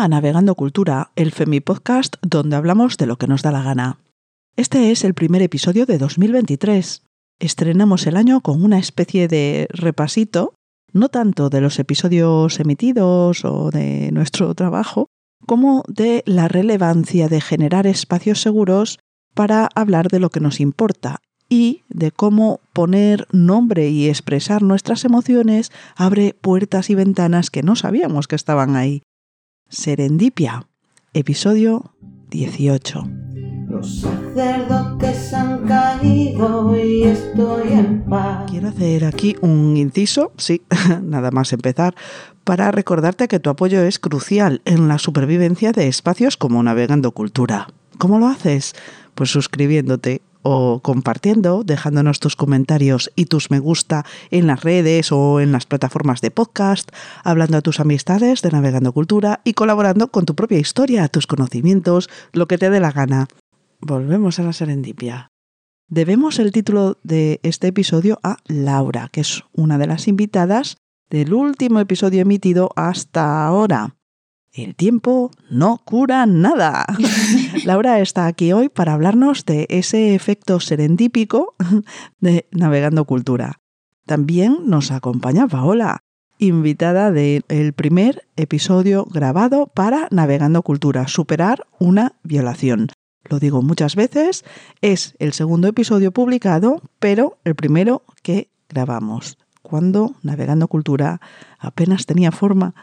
A Navegando Cultura, el Femi-podcast donde hablamos de lo que nos da la gana. Este es el primer episodio de 2023. Estrenamos el año con una especie de repasito, no tanto de los episodios emitidos o de nuestro trabajo, como de la relevancia de generar espacios seguros para hablar de lo que nos importa y de cómo poner nombre y expresar nuestras emociones abre puertas y ventanas que no sabíamos que estaban ahí. Serendipia, episodio 18. Los sacerdotes han caído y estoy en paz. Quiero hacer aquí un inciso, sí, nada más empezar, para recordarte que tu apoyo es crucial en la supervivencia de espacios como Navegando Cultura. ¿Cómo lo haces? Pues suscribiéndote o compartiendo, dejándonos tus comentarios y tus me gusta en las redes o en las plataformas de podcast, hablando a tus amistades de Navegando Cultura y colaborando con tu propia historia, tus conocimientos, lo que te dé la gana. Volvemos a la serendipia. Debemos el título de este episodio a Laura, que es una de las invitadas del último episodio emitido hasta ahora. El tiempo no cura nada. Laura está aquí hoy para hablarnos de ese efecto serendípico de Navegando Cultura. También nos acompaña Paola, invitada del primer episodio grabado para Navegando Cultura, superar una violación. Lo digo muchas veces, es el segundo episodio publicado, pero el primero que grabamos, cuando Navegando Cultura apenas tenía forma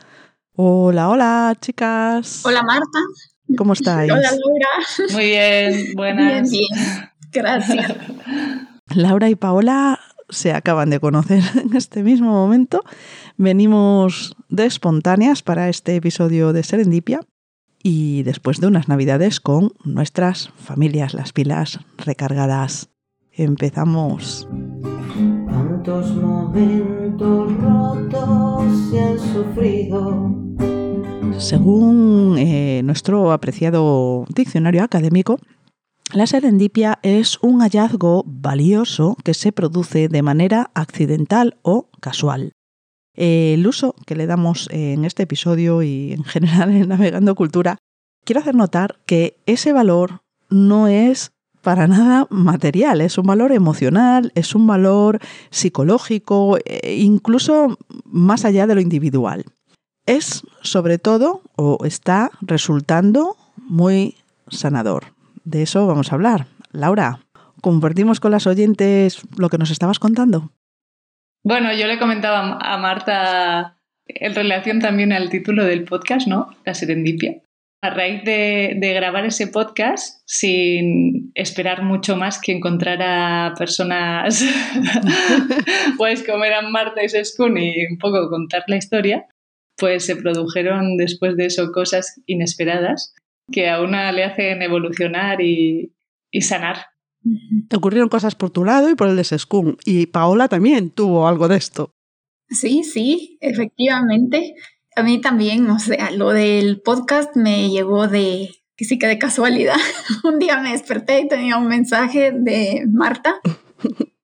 Hola, hola, chicas. Hola, Marta. ¿Cómo estáis? Hola, Laura. Muy bien, buenas. Bien, bien. Gracias. Laura y Paola se acaban de conocer en este mismo momento. Venimos de espontáneas para este episodio de Serendipia y después de unas navidades con nuestras familias, las pilas recargadas. Empezamos. Momentos rotos se han sufrido. Según eh, nuestro apreciado diccionario académico, la serendipia es un hallazgo valioso que se produce de manera accidental o casual. El uso que le damos en este episodio y en general en Navegando Cultura, quiero hacer notar que ese valor no es para nada material, es un valor emocional, es un valor psicológico, e incluso más allá de lo individual es sobre todo o está resultando muy sanador. De eso vamos a hablar. Laura, ¿compartimos con las oyentes lo que nos estabas contando? Bueno, yo le comentaba a Marta en relación también al título del podcast, ¿no? La serendipia. A raíz de, grabar ese podcast, sin esperar mucho más que encontrar a personas pues como eran Marta y Seskun y un poco contar la historia, pues se produjeron después de eso cosas inesperadas que a una le hacen evolucionar y, sanar. Te ocurrieron cosas por tu lado y por el de Seskun. Y Paola también tuvo algo de esto. Sí, sí, efectivamente. A mí también, o sea, lo del podcast me llegó de, que sí que de casualidad. un día me desperté y tenía un mensaje de Marta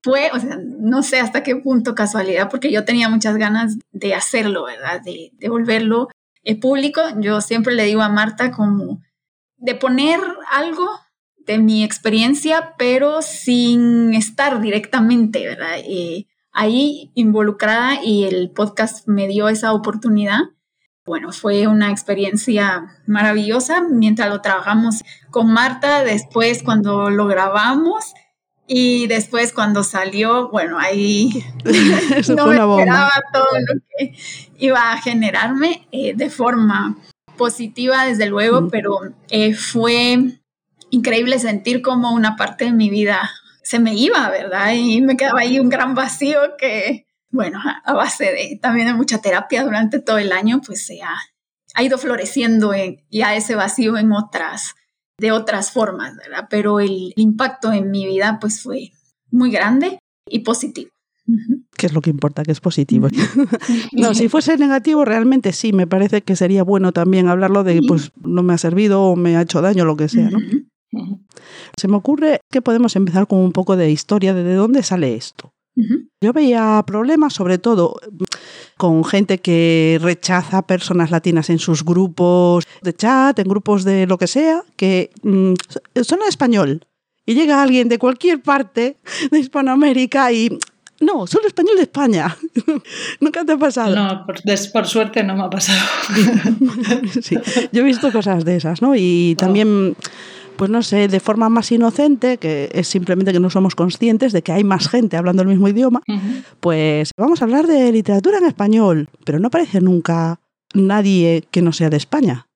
fue, o sea, no sé hasta qué punto casualidad, porque yo tenía muchas ganas de hacerlo, ¿verdad? De, de volverlo eh, público. Yo siempre le digo a Marta como de poner algo de mi experiencia, pero sin estar directamente, ¿verdad? Eh, ahí involucrada y el podcast me dio esa oportunidad. Bueno, fue una experiencia maravillosa mientras lo trabajamos con Marta. Después, cuando lo grabamos, y después cuando salió, bueno, ahí no me esperaba todo lo que iba a generarme eh, de forma positiva, desde luego, pero eh, fue increíble sentir como una parte de mi vida se me iba, ¿verdad? Y me quedaba ahí un gran vacío que, bueno, a base de también de mucha terapia durante todo el año, pues se ha, ha ido floreciendo en, ya ese vacío en otras de otras formas, ¿verdad? Pero el impacto en mi vida pues fue muy grande y positivo. ¿Qué es lo que importa? Que es positivo. no, si fuese negativo, realmente sí, me parece que sería bueno también hablarlo de, pues, no me ha servido o me ha hecho daño, lo que sea, ¿no? Se me ocurre que podemos empezar con un poco de historia de de dónde sale esto. Yo veía problemas, sobre todo con gente que rechaza personas latinas en sus grupos de chat, en grupos de lo que sea, que mm, son en español. Y llega alguien de cualquier parte de Hispanoamérica y no, solo español de España. Nunca te ha pasado. No, por, des- por suerte no me ha pasado. Sí, yo he visto cosas de esas, ¿no? Y también, pues no sé, de forma más inocente, que es simplemente que no somos conscientes de que hay más gente hablando el mismo idioma, pues vamos a hablar de literatura en español, pero no aparece nunca nadie que no sea de España.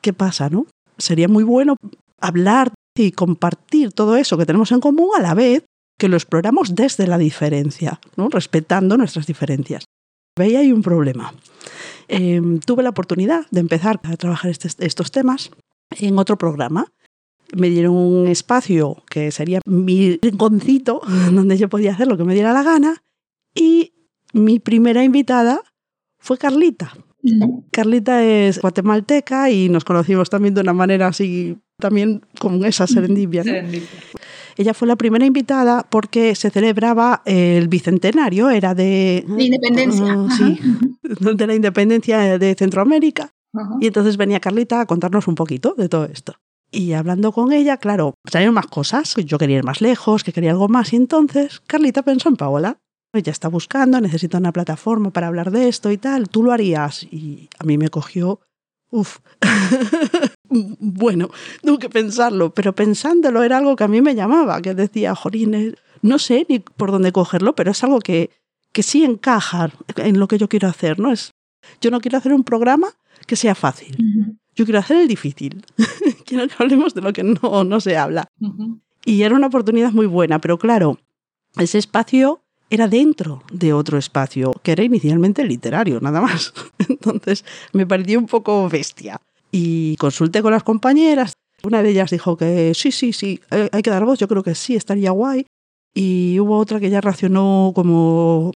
¿Qué pasa, no? Sería muy bueno hablar y compartir todo eso que tenemos en común a la vez que lo exploramos desde la diferencia, ¿no? respetando nuestras diferencias. Ahí hay un problema. Eh, tuve la oportunidad de empezar a trabajar este- estos temas en otro programa. Me dieron un espacio que sería mi rinconcito, donde yo podía hacer lo que me diera la gana. Y mi primera invitada fue Carlita. Carlita es guatemalteca y nos conocimos también de una manera así, también con esa serendipia. ¿no? Serendipia. Ella fue la primera invitada porque se celebraba el bicentenario, era de... De independencia. Ah, sí, de la independencia de Centroamérica. Ajá. Y entonces venía Carlita a contarnos un poquito de todo esto. Y hablando con ella, claro, salieron más cosas. Yo quería ir más lejos, que quería algo más. Y entonces Carlita pensó en Paola. Ella está buscando, necesita una plataforma para hablar de esto y tal. Tú lo harías. Y a mí me cogió. Uf. bueno, tuve que pensarlo, pero pensándolo era algo que a mí me llamaba, que decía, Jolines, no sé ni por dónde cogerlo, pero es algo que, que sí encaja en lo que yo quiero hacer, ¿no? Es, yo no quiero hacer un programa que sea fácil. Yo quiero hacer el difícil. quiero que hablemos de lo que no, no se habla. Y era una oportunidad muy buena, pero claro, ese espacio era dentro de otro espacio, que era inicialmente literario, nada más. Entonces me pareció un poco bestia. Y consulté con las compañeras. Una de ellas dijo que sí, sí, sí, eh, hay que dar voz, yo creo que sí, estaría guay. Y hubo otra que ya reaccionó como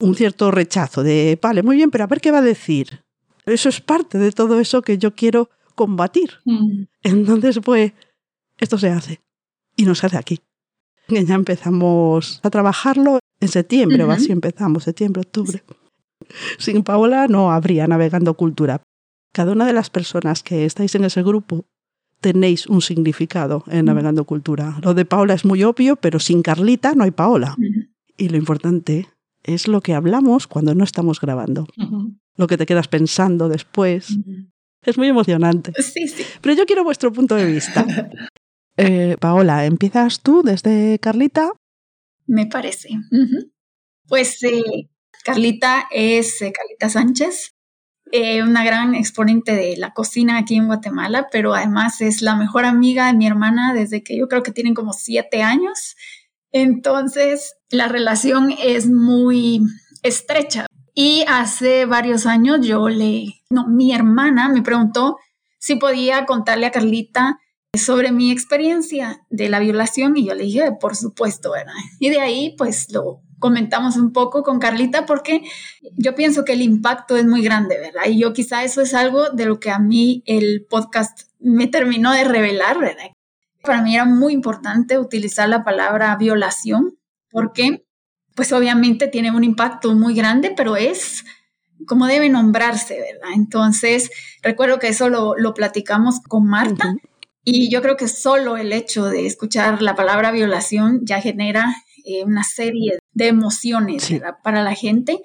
un cierto rechazo de, vale, muy bien, pero a ver qué va a decir. Eso es parte de todo eso que yo quiero combatir. Mm. Entonces, pues, esto se hace. Y no se hace aquí. Y Ya empezamos a trabajarlo en septiembre, o Ujú. así empezamos, septiembre, octubre. Sin Paola no habría Navegando Cultura. Cada una de las personas que estáis en ese grupo tenéis un significado en Navegando Cultura. Lo de Paola es muy obvio, pero sin Carlita no hay Paola. Y lo importante es lo que hablamos cuando no estamos grabando. Ujú. Lo que te quedas pensando después. Es muy emocionante. Sí, sí. Pero yo quiero vuestro punto de vista. Eh, Paola, empiezas tú desde Carlita. Me parece. Pues eh, Carlita es eh, Carlita Sánchez, eh, una gran exponente de la cocina aquí en Guatemala, pero además es la mejor amiga de mi hermana desde que yo creo que tienen como siete años. Entonces, la relación es muy estrecha. Y hace varios años yo le, no, mi hermana me preguntó si podía contarle a Carlita sobre mi experiencia de la violación y yo le dije, por supuesto, ¿verdad? Y de ahí pues lo comentamos un poco con Carlita porque yo pienso que el impacto es muy grande, ¿verdad? Y yo quizá eso es algo de lo que a mí el podcast me terminó de revelar, ¿verdad? Para mí era muy importante utilizar la palabra violación porque pues obviamente tiene un impacto muy grande, pero es como debe nombrarse, ¿verdad? Entonces, recuerdo que eso lo, lo platicamos con Marta. Y yo creo que solo el hecho de escuchar la palabra violación ya genera eh, una serie de emociones Sí. ¿verdad? para la gente.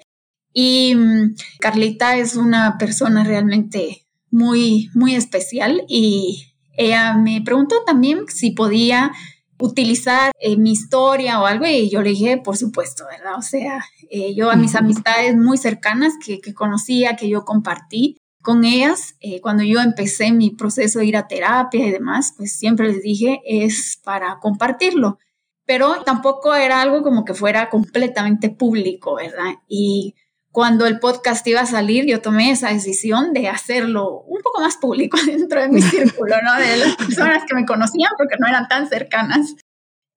Y mm, Carlita es una persona realmente muy, muy especial y ella me preguntó también si podía utilizar eh, mi historia o algo y yo le dije, por supuesto, ¿verdad? O sea, eh, yo a mis amistades muy cercanas que, que conocía, que yo compartí, con ellas, eh, cuando yo empecé mi proceso de ir a terapia y demás, pues siempre les dije, es para compartirlo. Pero tampoco era algo como que fuera completamente público, ¿verdad? Y cuando el podcast iba a salir, yo tomé esa decisión de hacerlo un poco más público dentro de mi círculo, ¿no? De las personas que me conocían, porque no eran tan cercanas.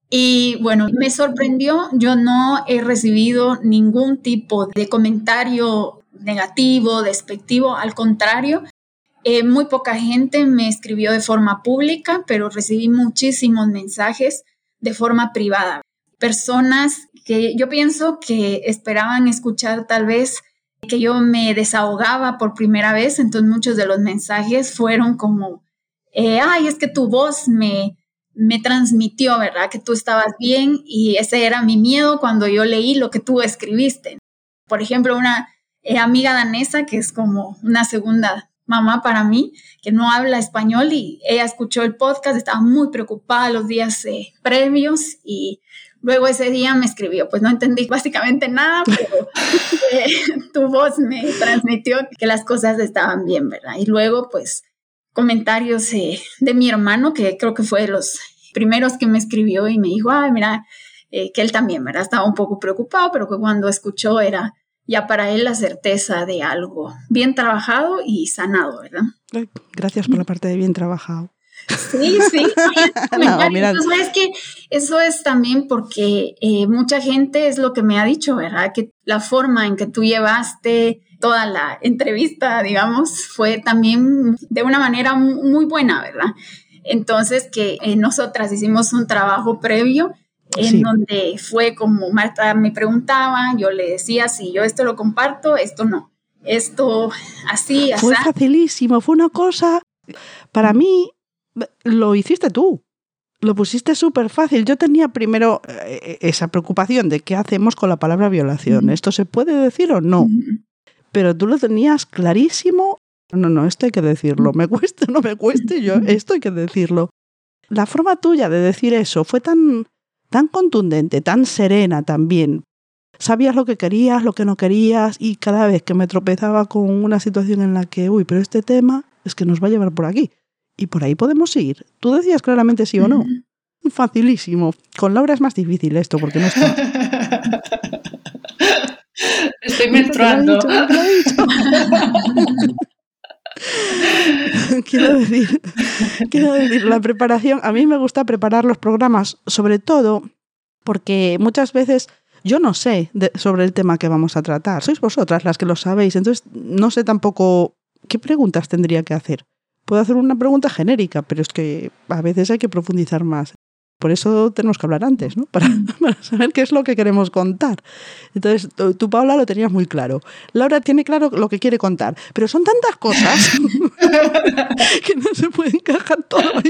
Y bueno, me sorprendió, yo no he recibido ningún tipo de comentario negativo, despectivo, al contrario, eh, muy poca gente me escribió de forma pública, pero recibí muchísimos mensajes de forma privada. personas yo pienso que esperaban escuchar tal vez que yo me desahogaba por primera vez, entonces muchos de los mensajes fueron como, eh, ay, es que tu voz me, me transmitió, ¿verdad? Que tú estabas bien y ese era mi miedo cuando yo leí lo que tú escribiste. Por ejemplo, una eh, amiga danesa que es como una segunda mamá para mí, que no habla español y ella escuchó el podcast, estaba muy preocupada los días eh, previos y luego ese día me escribió, pues no entendí básicamente nada, pero eh, tu voz me transmitió que las cosas estaban bien, ¿verdad? Y luego pues comentarios eh, de mi hermano, que creo que fue de los primeros que me escribió y me dijo, ay, mira, que él también, ¿verdad? Estaba un poco preocupado, pero que cuando escuchó era ya para él la certeza de algo bien trabajado y sanado, ¿verdad? Gracias por la parte de bien trabajado. Sí, sí. no, mira. ¿Sabes que Eso es también porque eh, mucha gente es lo que me ha dicho, ¿verdad? Que la forma en que tú llevaste toda la entrevista, digamos, fue también de una manera muy buena, ¿verdad? Entonces, que eh, nosotras hicimos un trabajo previo en donde fue como Marta me preguntaba, yo le decía, si yo esto lo comparto, esto no, esto así, así. Fue facilísimo, fue una cosa, para mí, lo hiciste tú, lo pusiste súper fácil. Yo tenía primero eh, esa preocupación de qué hacemos con la palabra violación, ¿esto se puede decir o no? Pero tú lo tenías clarísimo. No, no, esto hay que decirlo, me cueste o no me cueste, yo, esto hay que decirlo. La forma tuya de decir eso fue tan tan contundente, tan serena también. Sabías lo que querías, lo que no querías y cada vez que me tropezaba con una situación en la que, uy, pero este tema es que nos va a llevar por aquí y por ahí podemos ir. Tú decías claramente sí o no. Facilísimo. Con Laura es más difícil esto porque no está. Estoy menstruando. quiero, decir, quiero decir, la preparación, a mí me gusta preparar los programas, sobre todo porque muchas veces yo no sé sobre el tema que vamos a tratar, sois vosotras las que lo sabéis, entonces no sé tampoco qué preguntas tendría que hacer. Puedo hacer una pregunta genérica, pero es que a veces hay que profundizar más. Por eso tenemos que hablar antes, ¿no? Para, saber qué es lo que queremos contar. Entonces, tú, Paula, lo tenías muy claro. Laura tiene claro lo que quiere contar, pero son tantas cosas que no se puede encajar todo.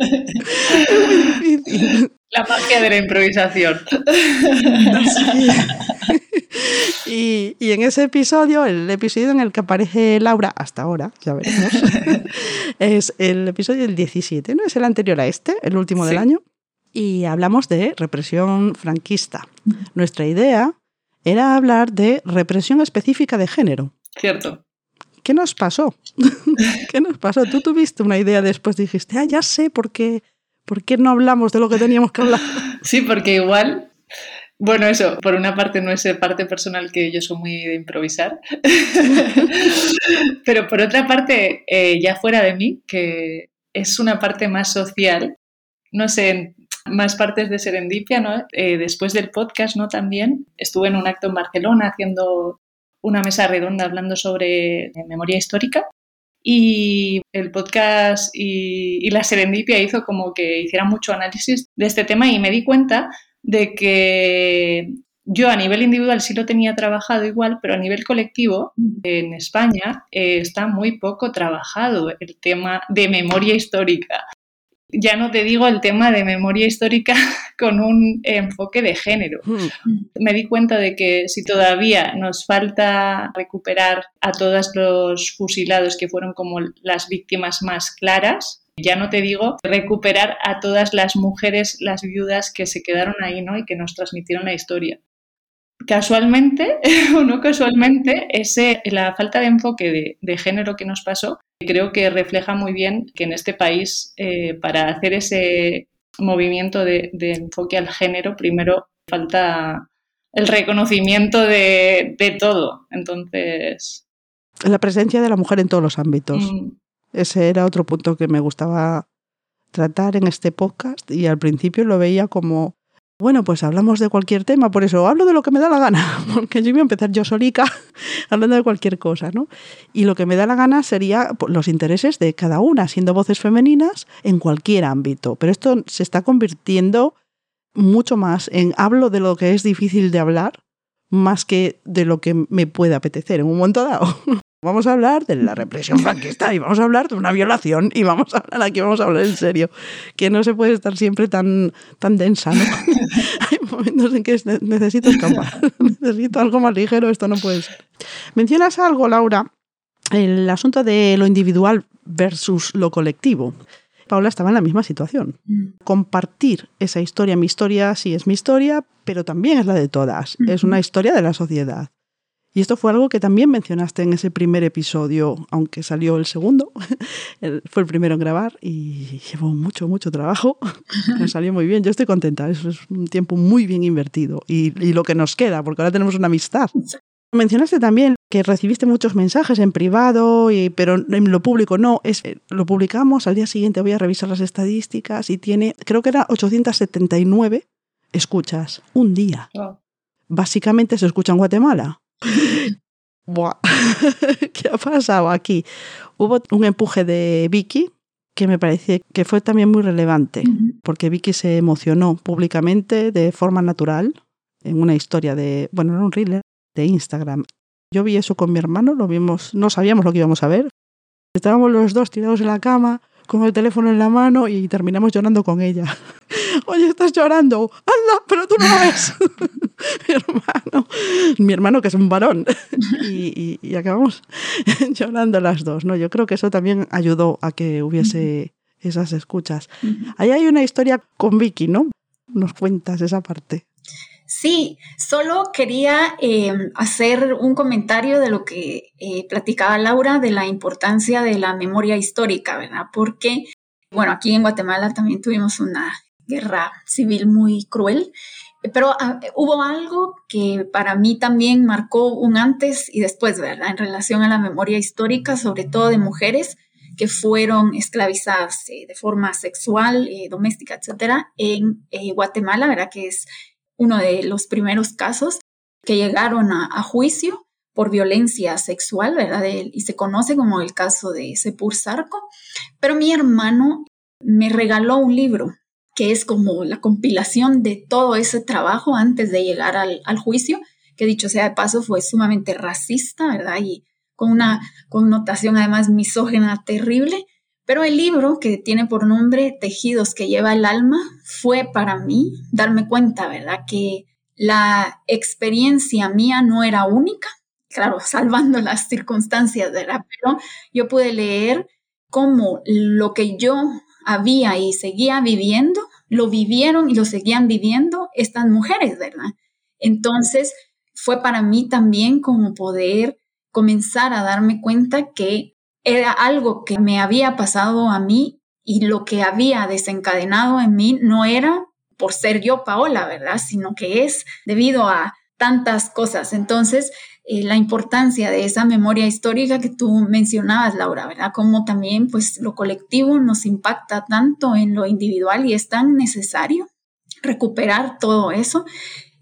Es muy difícil. La magia de la improvisación. Y, y, en ese episodio, el episodio en el que aparece Laura, hasta ahora, ya veremos, es el episodio del 17, ¿no? Es el anterior a este, el último del año y hablamos de represión franquista. Nuestra idea era hablar de represión específica de género. Cierto. ¿Qué nos pasó? ¿Qué nos pasó? Tú tuviste una idea después, dijiste, ah, ya sé por qué, por qué no hablamos de lo que teníamos que hablar. Sí, porque igual, bueno, eso, por una parte no es parte personal que yo soy muy de improvisar, pero por otra parte, eh, ya fuera de mí, que es una parte más social, no sé, más partes de Serendipia, ¿no? Eh, después del podcast, ¿no? También estuve en un acto en Barcelona haciendo una mesa redonda hablando sobre memoria histórica y el podcast y, la Serendipia hizo como que hiciera mucho análisis de este tema y me di cuenta de que yo a nivel individual sí lo tenía trabajado igual, pero a nivel colectivo en España eh, está muy poco trabajado el tema de memoria histórica. Ya no te digo el tema de memoria histórica con un enfoque de género. Me di cuenta de que si todavía nos falta recuperar a todos los fusilados que fueron como las víctimas más claras, ya no te digo recuperar a todas las mujeres, las viudas que se quedaron ahí ¿no? y que nos transmitieron la historia casualmente o no casualmente, ese, la falta de enfoque de, género que nos pasó, creo que refleja muy bien que en este país, eh, para hacer ese movimiento de, enfoque al género, primero falta el reconocimiento de, todo. Entonces. La presencia de la mujer en todos los ámbitos. Mm. Ese era otro punto que me gustaba tratar en este podcast y al principio lo veía como bueno, pues hablamos de cualquier tema, por eso hablo de lo que me da la gana, porque yo iba a empezar yo solica hablando de cualquier cosa, ¿no? Y lo que me da la gana sería pues, los intereses de cada una, siendo voces femeninas en cualquier ámbito. Pero esto se está convirtiendo mucho más en hablo de lo que es difícil de hablar más que de lo que me puede apetecer en un momento dado. Vamos a hablar de la represión franquista y vamos a hablar de una violación y vamos a hablar aquí, vamos a hablar en serio, que no se puede estar siempre tan, tan densa. ¿no? Hay momentos en que necesito escapar, necesito algo más ligero, esto no puede ser. Mencionas algo, Laura, el asunto de lo individual versus lo colectivo. Paula estaba en la misma situación. Compartir esa historia, mi historia sí es mi historia, pero también es la de todas. Es una historia de la sociedad. Y esto fue algo que también mencionaste en ese primer episodio, aunque salió el segundo. fue el primero en grabar y llevó mucho, mucho trabajo. Me salió muy bien. Yo estoy contenta. Eso es un tiempo muy bien invertido. Y, y lo que nos queda, porque ahora tenemos una amistad. Mencionaste también que recibiste muchos mensajes en privado, y, pero en lo público no. Es, lo publicamos, al día siguiente voy a revisar las estadísticas y tiene, creo que era 879 escuchas un día. Básicamente se escucha en Guatemala. Buah. ¿Qué ha pasado aquí? Hubo un empuje de Vicky que me parece que fue también muy relevante, porque Vicky se emocionó públicamente de forma natural en una historia de, bueno, era un thriller de Instagram. Yo vi eso con mi hermano, lo vimos, no sabíamos lo que íbamos a ver. Estábamos los dos tirados en la cama, con el teléfono en la mano y terminamos llorando con ella. Oye, estás llorando. Anda, pero tú no lo ves. mi hermano, mi hermano que es un varón. y, acabamos llorando las dos. ¿no? Yo creo que eso también ayudó a que hubiese esas escuchas. Ahí hay una historia con Vicky, ¿no? Nos cuentas esa parte. Sí, solo quería em, hacer un comentario de lo que eh, platicaba Laura de la importancia de la memoria histórica, ¿verdad? Porque, bueno, aquí en Guatemala también tuvimos una guerra civil muy cruel, pero ah, hubo algo que para mí también marcó un antes y después, ¿verdad? En relación a la memoria histórica, sobre todo de mujeres que fueron esclavizadas eh, de forma sexual, eh, doméstica, etcétera, en Guatemala, ¿verdad? Que es uno de los primeros casos que llegaron a, juicio por violencia sexual, ¿verdad? y se conoce como el caso de Sepur Sarco. Pero mi hermano me regaló un libro que es como la compilación de todo ese trabajo antes de llegar al, juicio, que dicho sea de paso fue sumamente racista, ¿verdad? Y con una connotación además misógena terrible. Pero el libro, que tiene por nombre Tejidos que lleva el alma, fue para mí darme cuenta, ¿verdad? Que la experiencia mía no era única, claro, salvando las circunstancias, ¿verdad? Pero yo pude leer cómo lo que yo había y seguía viviendo, lo vivieron y lo seguían viviendo estas mujeres, ¿verdad? Entonces, fue para mí también como poder comenzar a darme cuenta que era algo que me había pasado a mí y lo que había desencadenado en mí no era por ser yo Paola, ¿verdad? Sino que es debido a tantas cosas. Entonces, eh, la importancia de esa memoria histórica que tú mencionabas, Laura, ¿verdad? Como también, pues, lo colectivo nos impacta tanto en lo individual y es tan necesario recuperar todo eso,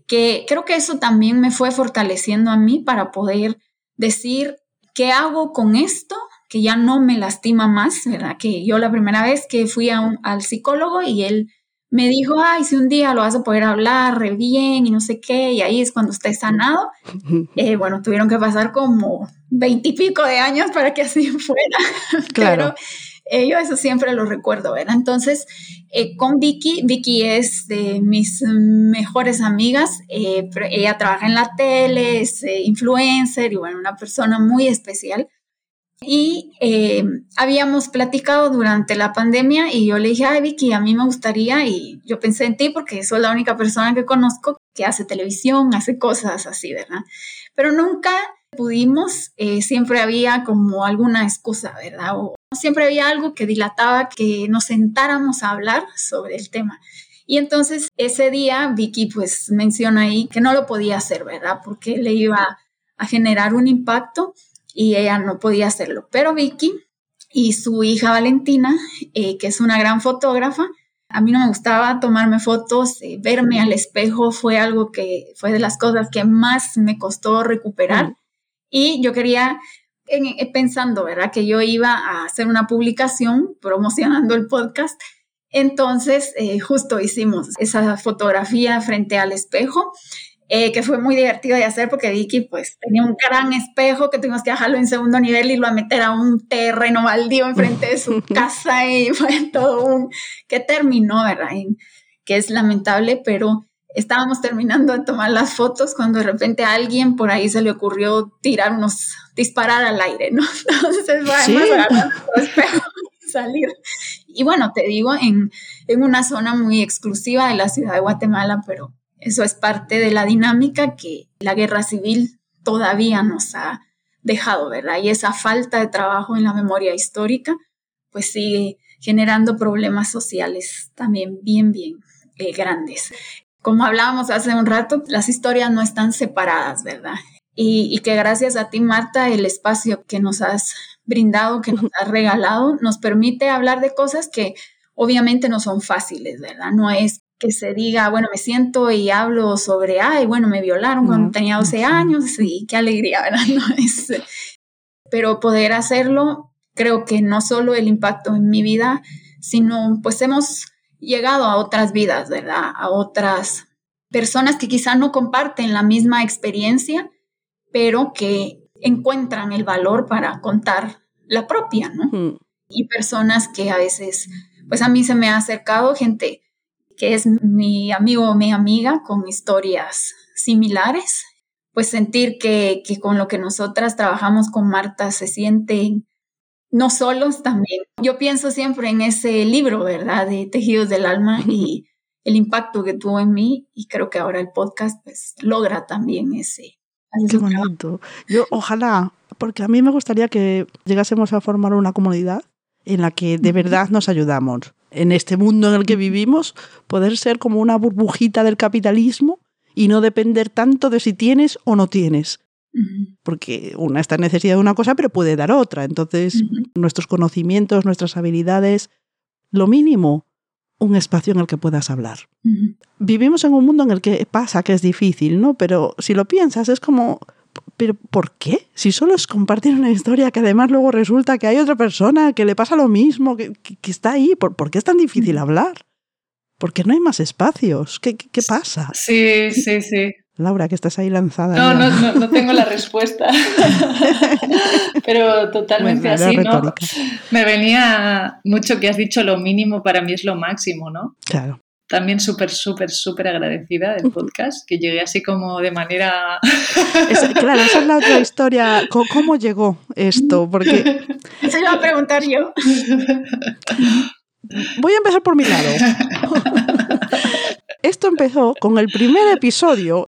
que creo que eso también me fue fortaleciendo a mí para poder decir, ¿qué hago con esto? que ya no me lastima más, ¿verdad? Que yo la primera vez que fui a un, al psicólogo y él me dijo, ay, si un día lo vas a poder hablar re bien y no sé qué, y ahí es cuando esté sanado. Eh, bueno, tuvieron que pasar como veintipico de años para que así fuera. Claro. Pero eh, yo eso siempre lo recuerdo, ¿verdad? Entonces, eh, con Vicky, Vicky es de mis mejores amigas, ella trabaja en la tele, es influencer y bueno, una persona muy especial. Y eh, habíamos platicado durante la pandemia y yo le dije, ay Vicky, a mí me gustaría y yo pensé en ti porque soy la única persona que conozco que hace televisión, hace cosas así, ¿verdad? Pero nunca pudimos, eh, siempre había como alguna excusa, ¿verdad? O siempre había algo que dilataba que nos sentáramos a hablar sobre el tema. Y entonces ese día Vicky pues menciona ahí que no lo podía hacer, ¿verdad? Porque le iba a generar un impacto y ella no podía hacerlo. Pero Vicky y su hija Valentina, eh, que es una gran fotógrafa, a mí no me gustaba tomarme fotos, eh, verme al espejo fue algo que fue de las cosas que más me costó recuperar. Y yo quería, pensando, ¿verdad? Que yo iba a hacer una publicación promocionando el podcast, Entonces, eh, justo hicimos esa fotografía frente al espejo eh, que fue muy divertido de hacer porque Vicky pues tenía un gran espejo que tuvimos que dejarlo en segundo nivel y lo a meter a un terreno baldío enfrente de su casa y fue todo un que terminó, ¿verdad? que es lamentable, pero estábamos terminando de tomar las fotos cuando de repente a alguien por ahí se le ocurrió tirar unos, disparar al aire, ¿no? Entonces, bueno, espejo salir. Y bueno, te digo, en, en una zona muy exclusiva de la ciudad de Guatemala, pero eso es parte de la dinámica que la guerra civil todavía nos ha dejado, ¿verdad? Y esa falta de trabajo en la memoria histórica, pues sigue generando problemas sociales también bien, bien eh, grandes. Como hablábamos hace un rato, las historias no están separadas, ¿verdad? Y, y, que gracias a ti, Marta, el espacio que nos has brindado, que nos has regalado, nos permite hablar de cosas que obviamente no son fáciles, ¿verdad? No es que se diga, bueno, me siento y hablo sobre, ay, bueno, me violaron cuando tenía 12 años, y qué alegría, ¿verdad? No es, pero poder hacerlo, creo que no solo el impacto en mi vida, sino pues hemos llegado a otras vidas, ¿verdad? A otras personas que quizá no comparten la misma experiencia, pero que encuentran el valor para contar la propia, ¿no? Y personas que a veces, pues a mí se me ha acercado gente que es mi amigo o mi amiga con historias similares, pues sentir que, con lo que nosotras trabajamos con Marta se sienten no solos también. Yo pienso siempre en ese libro, ¿verdad? De Tejidos del Alma y el impacto que tuvo en mí y creo que ahora el podcast pues logra también ese. Qué bonito. Yo ojalá, porque a mí me gustaría que llegásemos a formar una comunidad en la que de verdad nos ayudamos en este mundo en el que vivimos, poder ser como una burbujita del capitalismo y no depender tanto de si tienes o no tienes. Porque una está en necesidad de una cosa, pero puede dar otra. Entonces, nuestros conocimientos, nuestras habilidades, lo mínimo, un espacio en el que puedas hablar. Vivimos en un mundo en el que pasa que es difícil, ¿no? Pero si lo piensas, es como pero ¿por qué? Si solo es compartir una historia que además luego resulta que hay otra persona que le pasa lo mismo, que, está ahí, ¿Por, qué es tan difícil hablar? Porque no hay más espacios. ¿Qué, pasa? Sí, sí, sí. Laura, que estás ahí lanzada. No, no, no, tengo la respuesta. Pero totalmente así, ¿no? Me venía mucho que has dicho lo mínimo para mí es lo máximo, ¿no? Claro también súper, súper, súper agradecida del podcast, que llegué así como de manera... claro, esa es la otra historia. ¿Cómo, llegó esto? Porque... Eso iba a preguntar yo. Voy a empezar por mi lado. Esto empezó con el primer episodio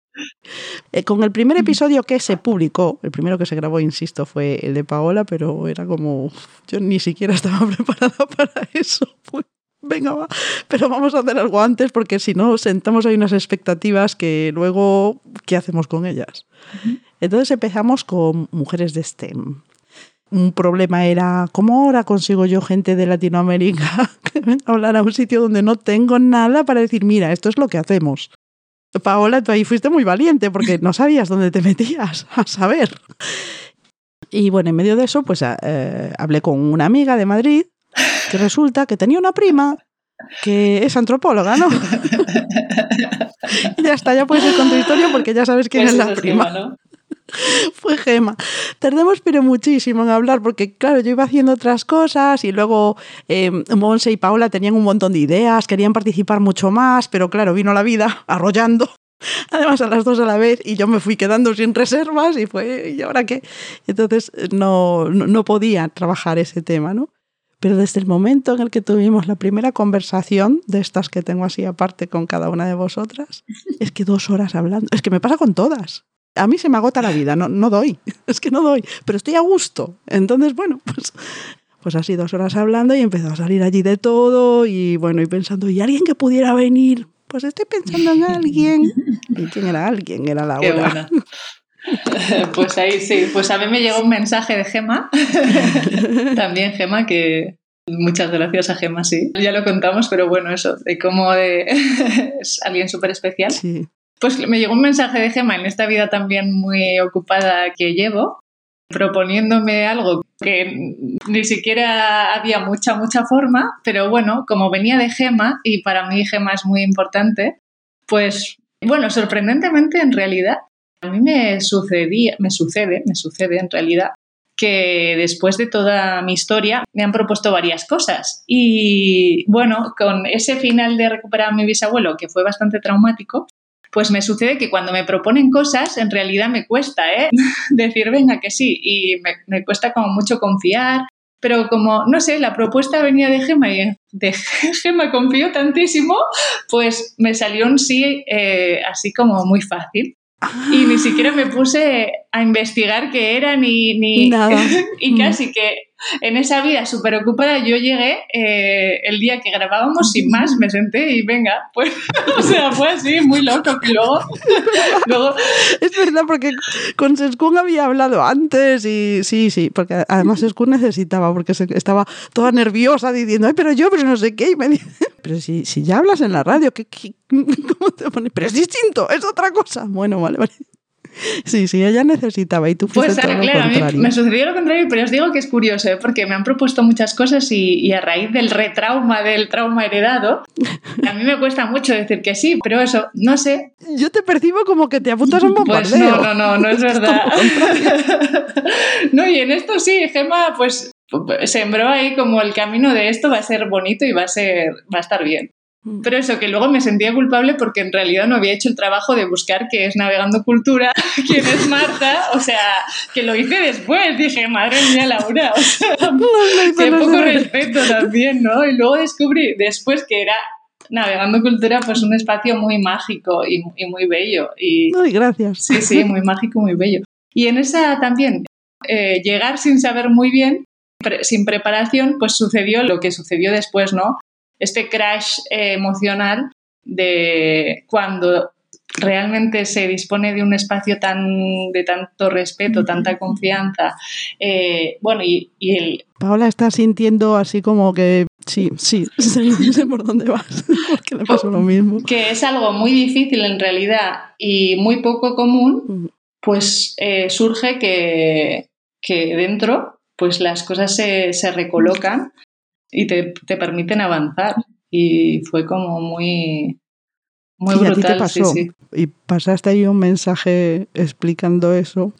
eh, con el primer episodio que se publicó, el primero que se grabó, insisto, fue el de Paola, pero era como, yo ni siquiera estaba preparada para eso. Pues venga, va, pero vamos a hacer algo antes porque si no, sentamos ahí unas expectativas que luego, ¿qué hacemos con ellas? Entonces empezamos con mujeres de STEM. Un problema era, ¿cómo ahora consigo yo gente de Latinoamérica que venga a hablar a un sitio donde no tengo nada para decir, mira, esto es lo que hacemos? Paola, tú ahí fuiste muy valiente porque no sabías dónde te metías, a saber. Y bueno, en medio de eso, pues eh, hablé con una amiga de Madrid que resulta que tenía una prima que es antropóloga, ¿no? y ya está, ya puedes ir con tu historia porque ya sabes quién pues es la prima. Fue Gema. Tardemos pero muchísimo en hablar porque, claro, yo iba haciendo otras cosas y luego eh, Monse y Paula tenían un montón de ideas, querían participar mucho más, pero claro, vino la vida arrollando. Además a las dos a la vez y yo me fui quedando sin reservas y fue, ¿y ahora qué? Entonces no, no podía trabajar ese tema, ¿no? Pero desde el momento en el que tuvimos la primera conversación, de estas que tengo así aparte con cada una de vosotras, es que dos horas hablando, es que me pasa con todas. A mí se me agota la vida, no, no doy, es que no doy, pero estoy a gusto. Entonces, bueno, pues, pues así dos horas hablando y empezó a salir allí de todo y bueno, y pensando, ¿y alguien que pudiera venir? Pues estoy pensando en alguien. ¿Y quién era alguien? Era la hora. Pues ahí sí, pues a mí me llegó un mensaje de Gema, también Gema, que muchas gracias a Gema, sí. Ya lo contamos, pero bueno, eso, de cómo es alguien súper especial. Pues me llegó un mensaje de Gema en esta vida también muy ocupada que llevo, proponiéndome algo que ni siquiera había mucha, mucha forma, pero bueno, como venía de Gema, y para mí Gema es muy importante, pues bueno, sorprendentemente en realidad, a mí me sucedía, me sucede, me sucede en realidad que después de toda mi historia me han propuesto varias cosas. Y bueno, con ese final de recuperar a mi bisabuelo, que fue bastante traumático, pues me sucede que cuando me proponen cosas, en realidad me cuesta ¿eh? decir, venga, que sí, y me, cuesta como mucho confiar, pero como, no sé, la propuesta venía de Gema y de Gema confío tantísimo, pues me salió un sí eh, así como muy fácil. Y ni siquiera me puse a investigar qué era ni... ni Nada. y casi que en esa vida súper ocupada yo llegué eh, el día que grabábamos sin más, me senté y venga, pues, o sea, fue así, muy loco. Y luego, luego... Es verdad, porque con Seskun había hablado antes y sí, sí, porque además Seskun necesitaba, porque estaba toda nerviosa diciendo, ay, pero yo, pero no sé qué, y me dice, pero si, si ya hablas en la radio, ¿qué, qué, cómo te pones? Pero es distinto, es otra cosa. Bueno, vale, vale. Sí, sí, ella necesitaba y tú fuiste Pues todo lo claro, a mí me sucedió lo contrario, pero os digo que es curioso, ¿eh? porque me han propuesto muchas cosas y, y a raíz del retrauma, del trauma heredado, a mí me cuesta mucho decir que sí, pero eso, no sé. Yo te percibo como que te apuntas a un Pues bombardeo. no, no, no, no es verdad. no, y en esto sí, Gema, pues sembró ahí como el camino de esto va a ser bonito y va a ser, va a estar bien. Pero eso, que luego me sentía culpable porque en realidad no había hecho el trabajo de buscar qué es Navegando Cultura, quién es Marta, o sea, que lo hice después. Dije, madre mía, Laura, o sea, qué poco respeto también, ¿no? Y luego descubrí después que era Navegando Cultura, pues un espacio muy mágico y, y muy bello. Y, Ay, gracias. Sí, sí, muy mágico, muy bello. Y en esa también, eh, llegar sin saber muy bien, pre- sin preparación, pues sucedió lo que sucedió después, ¿no? Este crash eh, emocional de cuando realmente se dispone de un espacio tan de tanto respeto, tanta confianza, eh, bueno, y, y el, Paola está sintiendo así como que sí, sí, sé, sé por dónde vas, porque le pasó lo mismo. que es algo muy difícil en realidad y muy poco común, pues eh, surge que, que dentro pues las cosas se, se recolocan y te, te permiten avanzar. Y fue como muy, muy Sí, a ti brutal. te pasó. Sí, sí. Y pasaste ahí un mensaje explicando eso,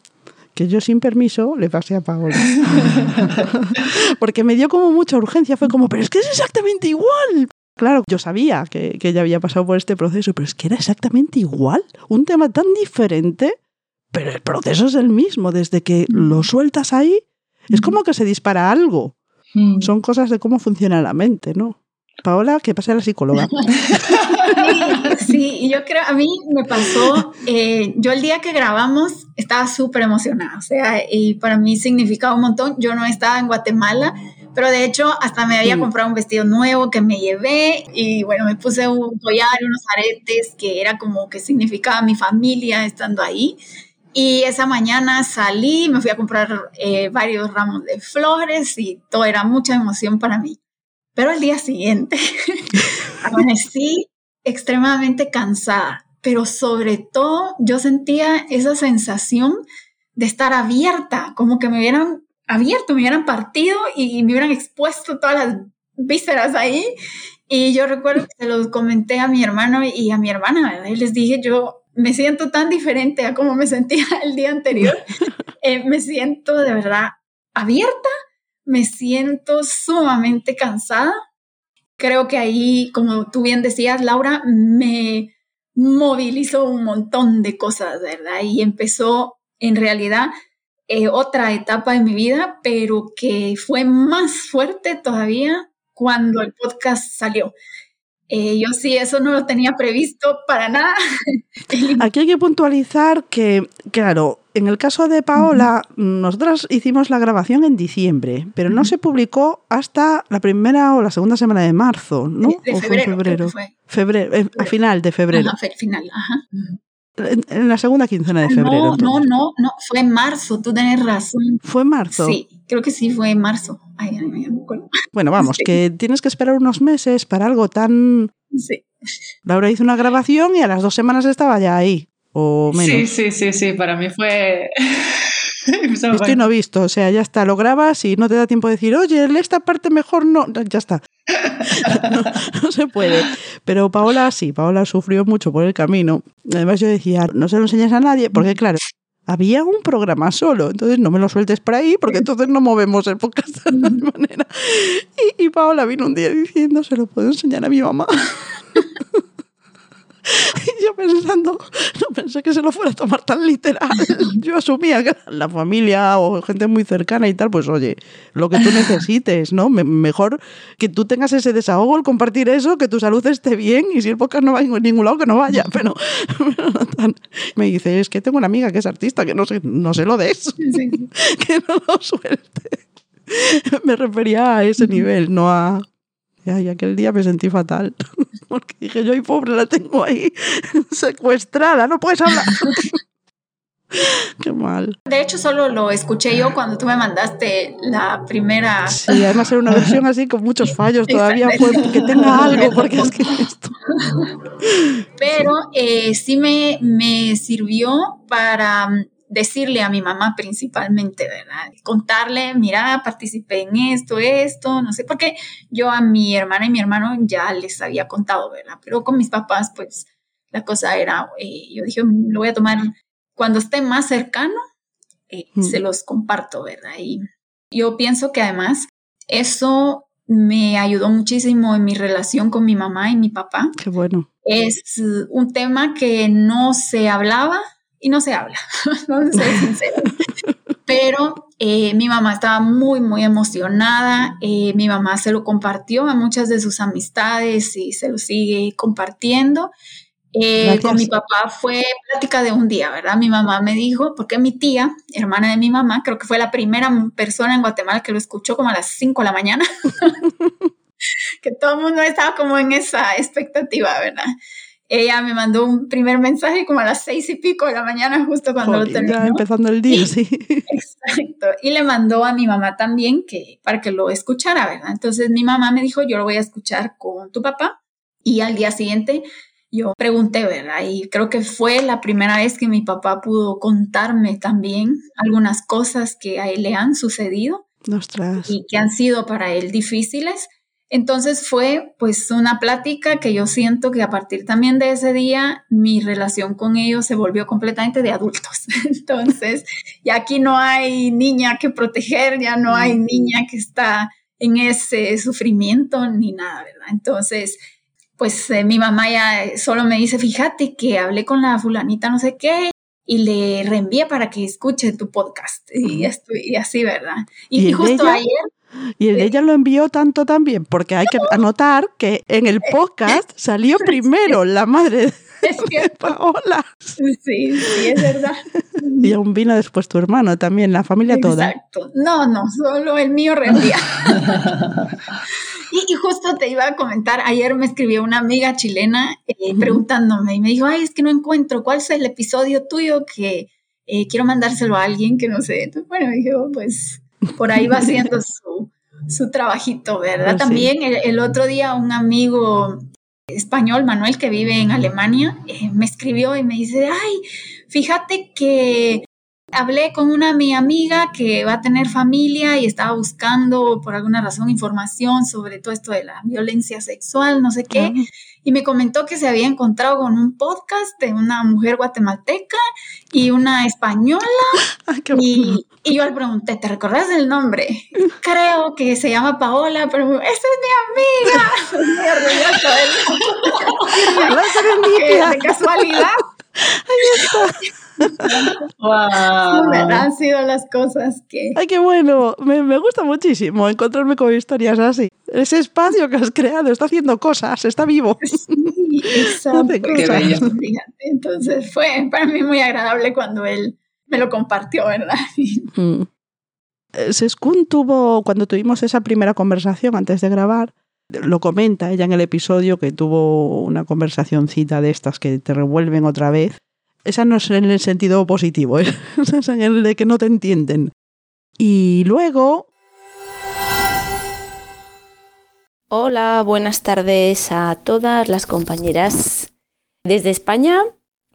que yo sin permiso le pasé a Paola. Porque me dio como mucha urgencia, fue como, pero es que es exactamente igual. Claro, yo sabía que, que ella había pasado por este proceso, pero es que era exactamente igual. Un tema tan diferente, pero el proceso es el mismo. Desde que lo sueltas ahí, es como que se dispara algo. Mm. Son cosas de cómo funciona la mente, ¿no? Paola, que pase a la psicóloga. Sí, y yo creo, a mí me pasó, eh, yo el día que grabamos estaba súper emocionada, o sea, y para mí significaba un montón. Yo no estaba en Guatemala, pero de hecho hasta me había Mm. comprado un vestido nuevo que me llevé y bueno, me puse un collar, unos aretes que era como que significaba mi familia estando ahí. Y esa mañana salí, me fui a comprar eh, varios ramos de flores y todo era mucha emoción para mí. Pero al día siguiente amanecí extremadamente cansada, pero sobre todo yo sentía esa sensación de estar abierta, como que me hubieran abierto, me hubieran partido y me hubieran expuesto todas las vísceras ahí. Y yo recuerdo que se los comenté a mi hermano y a mi hermana, ¿verdad? Y les dije, yo me siento tan diferente a como me sentía el día anterior. Eh, me siento de verdad abierta, me siento sumamente cansada. Creo que ahí, como tú bien decías, Laura, me movilizó un montón de cosas, ¿verdad? Y empezó en realidad eh, otra etapa de mi vida, pero que fue más fuerte todavía cuando el podcast salió. Eh, yo sí, eso no lo tenía previsto para nada. Aquí hay que puntualizar que, claro, en el caso de Paola, nosotras hicimos la grabación en diciembre, pero no se publicó hasta la primera o la segunda semana de marzo, ¿no? De ¿O fue en febrero, fue. Febrero, eh, a final de febrero. Ajá, final, ajá. En, en la segunda quincena de febrero. No, no, no, no, fue en marzo, tú tenés razón. Fue en marzo. Sí, creo que sí fue en marzo. Ay, ay, ay, no me acuerdo. Bueno, vamos, Sí. que tienes que esperar unos meses para algo tan... Sí. Laura hizo una grabación y a las dos semanas estaba ya ahí, o menos. Sí, sí, sí, sí, para mí fue... Visto y no visto, o sea, ya está, lo grabas y no te da tiempo de decir, oye, esta parte mejor no, ya está. No, no, se puede. Pero Paola sí, Paola sufrió mucho por el camino. Además yo decía, no se lo enseñes a nadie, porque claro, había un programa solo, entonces no me lo sueltes por ahí porque entonces no movemos el podcast de la manera. Y, y Paola vino un día diciendo, se lo puedo enseñar a mi mamá. Y yo pensando, no pensé que se lo fuera a tomar tan literal. Yo asumía que la familia o gente muy cercana y tal, pues oye, lo que tú necesites, ¿no? mejor que tú tengas ese desahogo, el compartir eso, que tu salud esté bien y si el podcast no va a ningún lado, que no vaya. Pero, me dice, es que tengo una amiga que es artista, que no se, no se lo des, que no lo suelte. Me refería a ese nivel, no a y aquel día me sentí fatal, porque dije, yo y pobre la tengo ahí secuestrada, no puedes hablar. Qué mal. De hecho, solo lo escuché yo cuando tú me mandaste la primera. Sí, además era una versión así con muchos fallos todavía, fue que tenga algo, porque es que esto. Pero eh, sí me, me sirvió para decirle a mi mamá principalmente, ¿verdad? Contarle, mira, participé en esto, esto, no sé, porque yo a mi hermana y mi hermano ya les había contado, ¿verdad? Pero con mis papás, pues la cosa era, eh, yo dije, lo voy a tomar cuando esté más cercano, eh, mm. se los comparto, ¿verdad? Y yo pienso que además eso me ayudó muchísimo en mi relación con mi mamá y mi papá. Qué bueno. Es un tema que no se hablaba, y no se habla, vamos a ser sinceros. Pero eh, mi mamá estaba muy, muy emocionada. Eh, mi mamá se lo compartió a muchas de sus amistades y se lo sigue compartiendo. Eh, con mi papá fue plática de un día, ¿verdad? Mi mamá me dijo, porque mi tía, hermana de mi mamá, creo que fue la primera persona en Guatemala que lo escuchó como a las 5 de la mañana. que todo el mundo estaba como en esa expectativa, ¿verdad? Ella me mandó un primer mensaje como a las seis y pico de la mañana, justo cuando lo terminó. Ya empezando el día, sí. Exacto. Y le mandó a mi mamá también que, para que lo escuchara, ¿verdad? Entonces mi mamá me dijo, yo lo voy a escuchar con tu papá. Y al día siguiente yo pregunté, ¿verdad? Y creo que fue la primera vez que mi papá pudo contarme también algunas cosas que a él le han sucedido. Ostras. Y que han sido para él difíciles. Entonces fue pues una plática que yo siento que a partir también de ese día mi relación con ellos se volvió completamente de adultos. Entonces ya aquí no hay niña que proteger, ya no hay niña que está en ese sufrimiento ni nada, ¿verdad? Entonces pues eh, mi mamá ya solo me dice, fíjate que hablé con la fulanita no sé qué y le reenvié para que escuche tu podcast y, así, ¿verdad? Y, justo ayer y ella lo envió tanto también, porque hay que anotar que en el podcast salió primero la madre de Paola. Sí, sí, es verdad. Y aún vino después tu hermano también, la familia toda. Exacto. No, no, solo el mío reenvía. y, justo te iba a comentar, ayer me escribió una amiga chilena eh, preguntándome y me dijo, ay, es que no encuentro cuál es el episodio tuyo que eh, quiero mandárselo a alguien que no sé. Entonces, bueno, dije, oh, pues por ahí va haciendo su, su trabajito, ¿verdad? Pues También el, otro día un amigo español, Manuel, que vive en Alemania, eh, me escribió y me dice, ay, fíjate que hablé con una mi amiga que va a tener familia y estaba buscando por alguna razón información sobre todo esto de la violencia sexual, no sé qué y me comentó que se había encontrado con un podcast de una mujer guatemalteca y una española. y, y, yo le pregunté, ¿te recordás el nombre? Creo que se llama Paola, pero esa es mi amiga. De casualidad. Ahí está wow. Han sido las cosas que... Ay, qué bueno. Me, me, gusta muchísimo encontrarme con historias así. Ese espacio que has creado está haciendo cosas, está vivo. Sí, exacto. Entonces fue para mí muy agradable cuando él me lo compartió, ¿verdad? Mm. Eh, Seskun tuvo, cuando tuvimos esa primera conversación antes de grabar, lo comenta ella en el episodio que tuvo una conversacioncita de estas que te revuelven otra vez esa no es en el sentido positivo, ¿eh? es en el de que no te entienden. Y luego... Hola, buenas tardes a todas las compañeras. Desde España,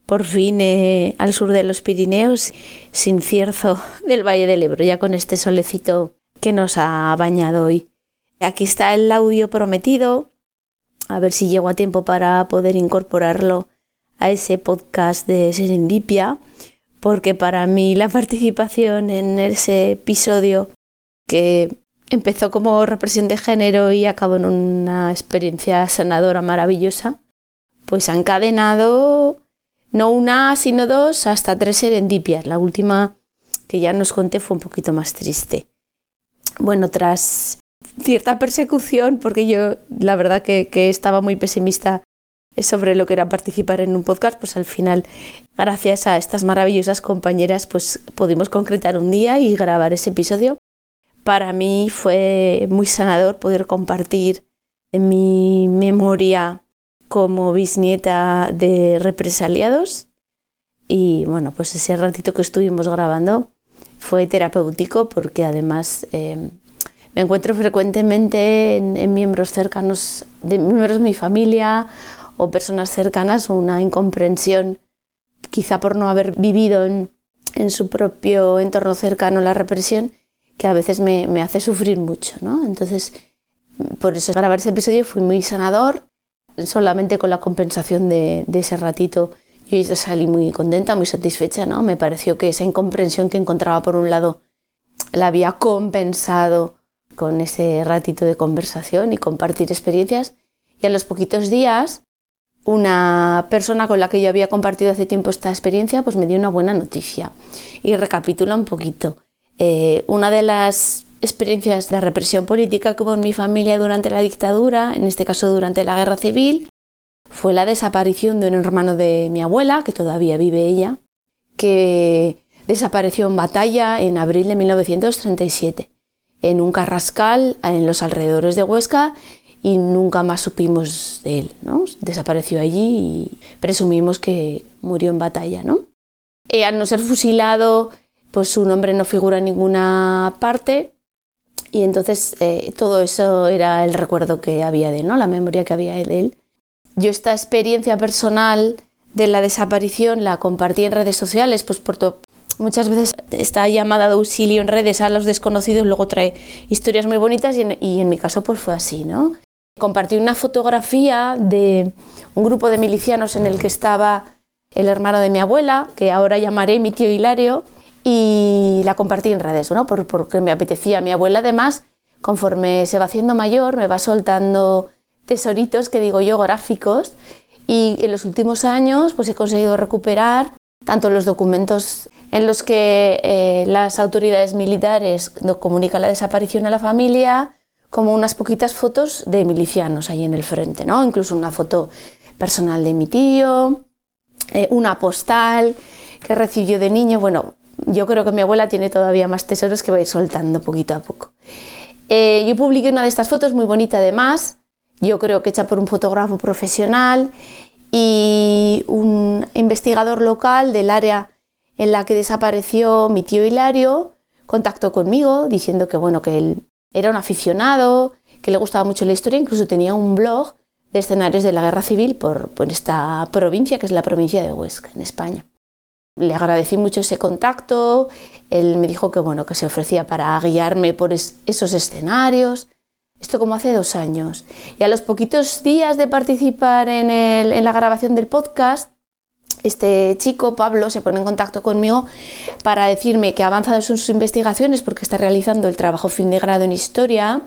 por fin eh, al sur de los Pirineos, sin cierzo del Valle del Ebro, ya con este solecito que nos ha bañado hoy. Aquí está el audio prometido, a ver si llego a tiempo para poder incorporarlo a ese podcast de Serendipia, porque para mí la participación en ese episodio que empezó como represión de género y acabó en una experiencia sanadora maravillosa, pues ha encadenado no una, sino dos, hasta tres serendipias. La última que ya nos conté fue un poquito más triste. Bueno, tras cierta persecución, porque yo la verdad que, estaba muy pesimista sobre lo que era participar en un podcast, pues al final, gracias a estas maravillosas compañeras, pues pudimos concretar un día y grabar ese episodio. Para mí fue muy sanador poder compartir en mi memoria como bisnieta de represaliados. Y bueno, pues ese ratito que estuvimos grabando fue terapéutico porque además eh, me encuentro frecuentemente en, miembros cercanos, de miembros de mi familia o personas cercanas, una incomprensión, quizá por no haber vivido en, su propio entorno cercano la represión, que a veces me, hace sufrir mucho. ¿no? Entonces, por eso grabar ese episodio fue muy sanador, solamente con la compensación de, de ese ratito. Yo salí muy contenta, muy satisfecha, ¿no? Me pareció que esa incomprensión que encontraba por un lado la había compensado con ese ratito de conversación y compartir experiencias. Y a los poquitos días, una persona con la que yo había compartido hace tiempo esta experiencia, pues me dio una buena noticia. Y recapitula un poquito. Eh, una de las experiencias de represión política que hubo en mi familia durante la dictadura, en este caso durante la guerra civil, fue la desaparición de un hermano de mi abuela, que todavía vive ella, que desapareció en batalla en abril de 1937 en un carrascal en los alrededores de Huesca y nunca más supimos de él. ¿no? Desapareció allí y presumimos que murió en batalla. ¿no? Eh, al no ser fusilado, pues su nombre no figura en ninguna parte y entonces eh, todo eso era el recuerdo que había de él, ¿no? la memoria que había de él. Yo esta experiencia personal de la desaparición la compartí en redes sociales, pues por, Muchas veces esta llamada de auxilio en redes a los desconocidos luego trae historias muy bonitas y en, mi caso pues fue así, ¿no? Compartí una fotografía de un grupo de milicianos en el que estaba el hermano de mi abuela, que ahora llamaré mi tío Hilario, y la compartí en redes, ¿no? porque me apetecía. Mi abuela además, conforme se va haciendo mayor, me va soltando tesoritos, que digo yo, gráficos, y en los últimos años pues he conseguido recuperar tanto los documentos en los que eh, las autoridades militares comunican la desaparición a la familia, como unas poquitas fotos de milicianos ahí en el frente, ¿no? Incluso una foto personal de mi tío, eh, una postal que recibió de niño. Bueno, yo creo que mi abuela tiene todavía más tesoros que va a ir soltando poquito a poco. Eh, yo publiqué una de estas fotos muy bonita además, yo creo que hecha por un fotógrafo profesional y un investigador local del área en la que desapareció mi tío Hilario, contactó conmigo diciendo que bueno, que él era un aficionado, que le gustaba mucho la historia, incluso tenía un blog de escenarios de la guerra civil por, esta provincia, que es la provincia de Huesca, en España. Le agradecí mucho ese contacto, él me dijo que bueno, que se ofrecía para guiarme por esos escenarios. Esto como hace dos años. Y a los poquitos días de participar en la grabación del podcast, este chico, Pablo, se pone en contacto conmigo para decirme que ha avanzado en sus investigaciones porque está realizando el trabajo fin de grado en historia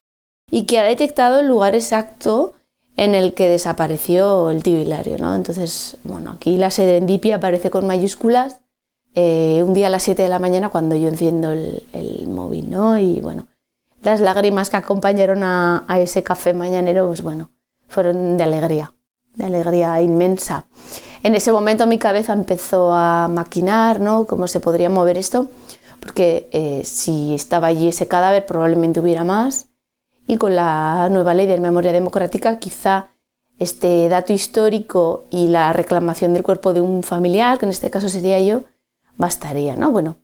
y que ha detectado el lugar exacto en el que desapareció el tío. ¿no? Entonces, bueno, aquí la serendipia aparece con mayúsculas eh, un día a las 7 de la mañana cuando yo enciendo el, móvil. ¿no? Y bueno, las lágrimas que acompañaron a, a ese café mañanero, pues bueno, fueron de alegría, de alegría inmensa. En ese momento mi cabeza empezó a maquinar, ¿no? Cómo se podría mover esto, porque eh, si estaba allí ese cadáver probablemente hubiera más. Y con la nueva ley de memoria democrática quizá este dato histórico y la reclamación del cuerpo de un familiar, que en este caso sería yo, bastaría, ¿no? Bueno,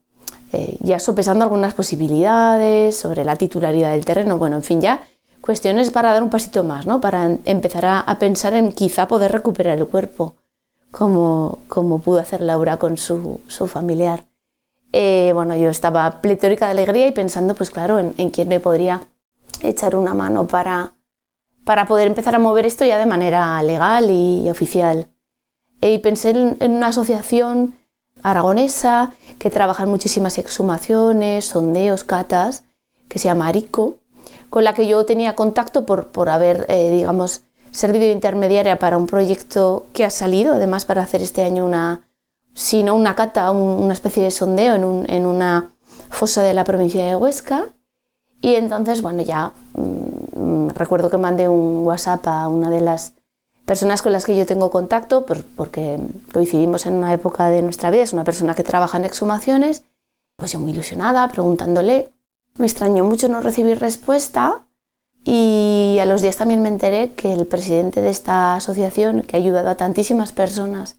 eh, ya sopesando algunas posibilidades sobre la titularidad del terreno, bueno, en fin, ya cuestiones para dar un pasito más, ¿no? Para empezar a pensar en quizá poder recuperar el cuerpo como, como pudo hacer Laura con su, su familiar. Eh, bueno, yo estaba pletórica de alegría y pensando, pues claro, en, en quién me podría echar una mano para, para poder empezar a mover esto ya de manera legal y oficial. Y pensé en, en una asociación aragonesa que trabaja en muchísimas exhumaciones, sondeos, catas, que se llama ARICO, con la que yo tenía contacto por, por haber, eh, digamos, servido de intermediaria para un proyecto que ha salido, además para hacer este año una, si no una cata, un, una especie de sondeo en, un, en, una fosa de la provincia de Huesca. Y entonces, bueno, ya mmm, recuerdo que mandé un WhatsApp a una de las personas con las que yo tengo contacto, por, porque coincidimos en una época de nuestra vida, es una persona que trabaja en exhumaciones, pues yo muy ilusionada, preguntándole. Me extrañó mucho no recibir respuesta y a los días también me enteré que el presidente de esta asociación, que ha ayudado a tantísimas personas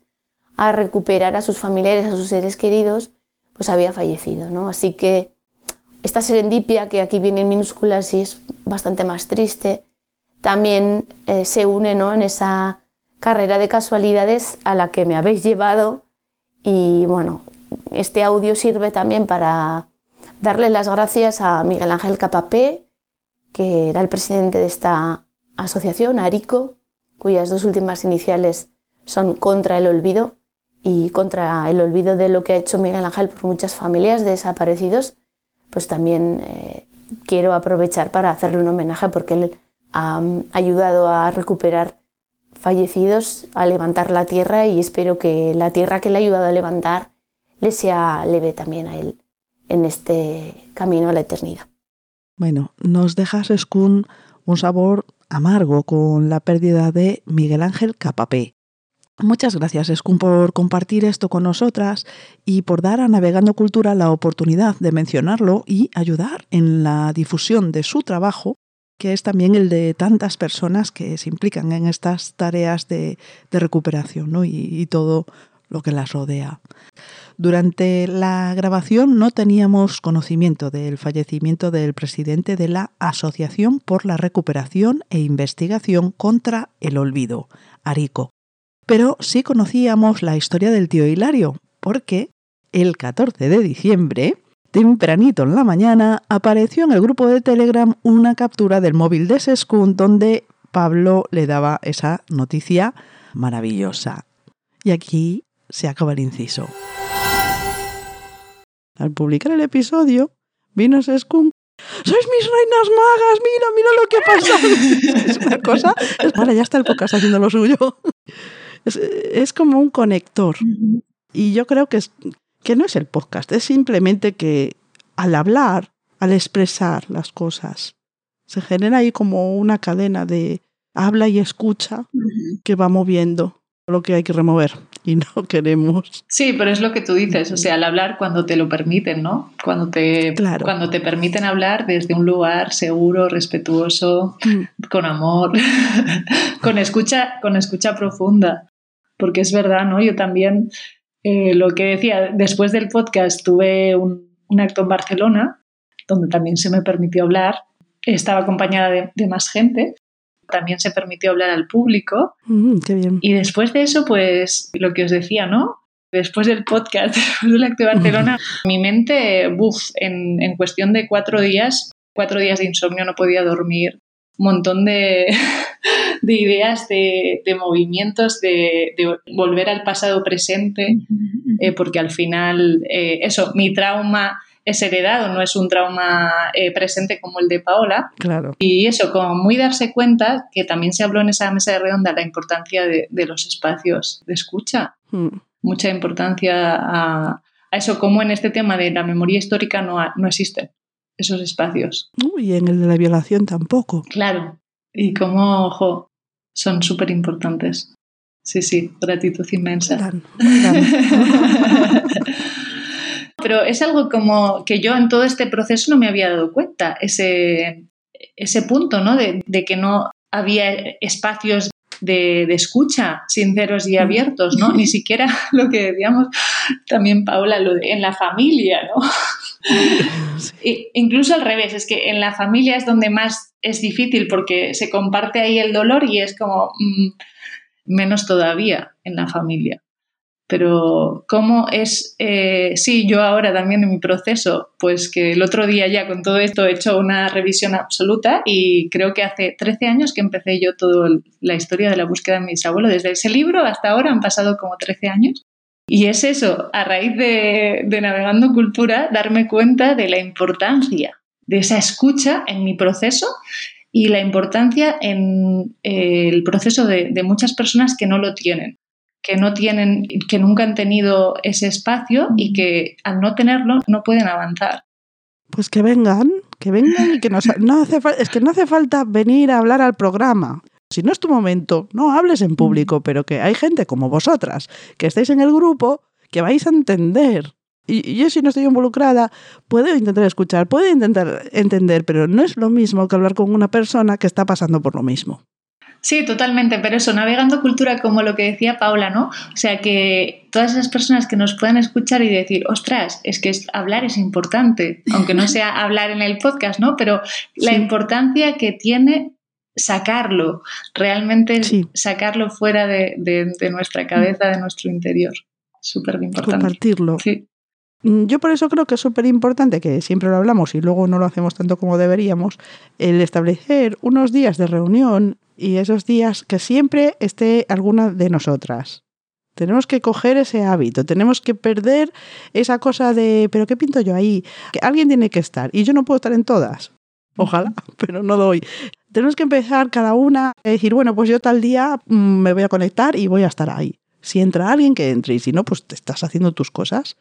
a recuperar a sus familiares, a sus seres queridos, pues había fallecido, ¿no? Así que esta serendipia, que aquí viene en minúsculas y es bastante más triste, también eh, se une ¿no? en esa carrera de casualidades a la que me habéis llevado y bueno, este audio sirve también para darle las gracias a Miguel Ángel Capapé, que era el presidente de esta asociación, ARICO, cuyas dos últimas iniciales son contra el olvido y contra el olvido de lo que ha hecho Miguel Ángel por muchas familias de desaparecidos, pues también eh, quiero aprovechar para hacerle un homenaje porque él ha ayudado a recuperar fallecidos, a levantar la tierra y espero que la tierra que le ha ayudado a levantar le sea leve también a él en este camino a la eternidad. Bueno, nos dejas, Escun, un sabor amargo con la pérdida de Miguel Ángel Capapé. Muchas gracias, Escun, por compartir esto con nosotras y por dar a Navegando Cultura la oportunidad de mencionarlo y ayudar en la difusión de su trabajo que es también el de tantas personas que se implican en estas tareas de, recuperación ¿no? y todo lo que las rodea. Durante la grabación no teníamos conocimiento del fallecimiento del presidente de la Asociación por la Recuperación e Investigación contra el Olvido, Arico. Pero sí conocíamos la historia del tío Hilario, porque el 14 de diciembre Tempranito en la mañana apareció en el grupo de Telegram una captura del móvil de Seskun donde Pablo le daba esa noticia maravillosa. Y aquí se acaba el inciso. Al publicar el episodio, vino Seskun. ¡Sois mis reinas magas! ¡Mira, mira lo que pasa! es una cosa. Vale, ya está el podcast haciendo lo suyo. Es, es como un conector. Y yo creo que es, que no es el podcast, es simplemente que al hablar, al expresar las cosas, se genera ahí como una cadena de habla y escucha que va moviendo lo que hay que remover y no queremos. Sí, pero es lo que tú dices, o sea, al hablar cuando te lo permiten, ¿no? Cuando te, Claro. cuando te permiten hablar desde un lugar seguro, respetuoso, Mm. con amor, con escucha, con escucha profunda. Porque es verdad, ¿no? Yo también, eh, lo que decía, después del podcast tuve un, un acto en Barcelona, donde también se me permitió hablar. Estaba acompañada de, de más gente. También se permitió hablar al público. Mm, qué bien. Y después de eso, pues lo que os decía, ¿no? Después del podcast, después del acto de Barcelona, mi mente, buf, en, en cuestión de cuatro días, cuatro días de insomnio, no podía dormir, un montón de, de ideas, de, de movimientos, de, de volver al pasado presente, eh, porque al final, eh, eso, mi trauma es heredado, no es un trauma eh, presente como el de Paola, Claro. y eso, como muy darse cuenta, que también se habló en esa mesa de redonda, la importancia de, de los espacios de escucha, Mm. mucha importancia a, a eso, como en este tema de la memoria histórica no, ha- no existen esos espacios. Y en el de la violación tampoco. Claro, y como, ojo, son súper importantes. Sí, sí, gratitud inmensa. Gran, muy gran. Pero es algo como que yo en todo este proceso no me había dado cuenta, ese, ese punto, ¿no? De, de que no había espacios de, de escucha sinceros y abiertos, ¿no? Ni siquiera lo que decíamos también, Paula, lo de en la familia, ¿no? Incluso al revés, es que en la familia es donde más es difícil porque se comparte ahí el dolor y es como, mm, menos todavía en la familia. Pero cómo es, eh, sí, yo ahora también en mi proceso, pues que el otro día ya con todo esto he hecho una revisión absoluta y creo que hace 13 años que empecé yo toda la historia de la búsqueda de mis abuelos. Desde ese libro hasta ahora han pasado como 13 años. Y es eso, a raíz de, Navegando Cultura, darme cuenta de la importancia de esa escucha en mi proceso y la importancia en eh, el proceso de, de, muchas personas que no lo tienen que no tienen, que nunca han tenido ese espacio y que al no tenerlo no pueden avanzar. Pues que vengan, que vengan y que nos, no hace es que no hace falta venir a hablar al programa. Si no es tu momento, no hables en público, pero que hay gente como vosotras que estáis en el grupo que vais a entender. Y yo si no estoy involucrada, puedo intentar escuchar, puedo intentar entender, pero no es lo mismo que hablar con una persona que está pasando por lo mismo. Sí, totalmente, pero eso, navegando cultura como lo que decía Paula, ¿no? O sea, que todas esas personas que nos puedan escuchar y decir, ostras, es que hablar es importante, aunque no sea hablar en el podcast, ¿no? Pero la importancia que tiene sacarlo, realmente sacarlo fuera de, nuestra cabeza, de nuestro interior. Súper importante. Compartirlo. Sí. Mm, yo por eso creo que es súper importante, que siempre lo hablamos y luego no lo hacemos tanto como deberíamos, el establecer unos días de reunión y esos días que siempre esté alguna de nosotras. Tenemos que coger ese hábito, tenemos que perder esa cosa de, pero ¿qué pinto yo ahí? Que alguien tiene que estar y yo no puedo estar en todas. Ojalá, pero no doy. Tenemos que empezar cada una a decir, bueno, pues yo tal día mm, me voy a conectar y voy a estar ahí. Si entra alguien, que entre y si no, pues te estás haciendo tus cosas.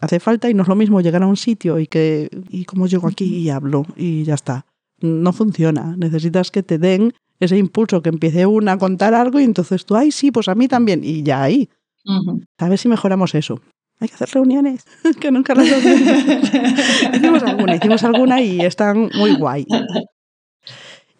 Hace falta y no es lo mismo llegar a un sitio y que, y como llego aquí y hablo y ya está. No funciona. Necesitas que te den ese impulso que empiece una a contar algo y entonces tú, ay, sí, pues a mí también, y ya ahí. A ver si mejoramos eso. Hay que hacer reuniones, que nunca las hicimos alguna, hicimos alguna y están muy guay.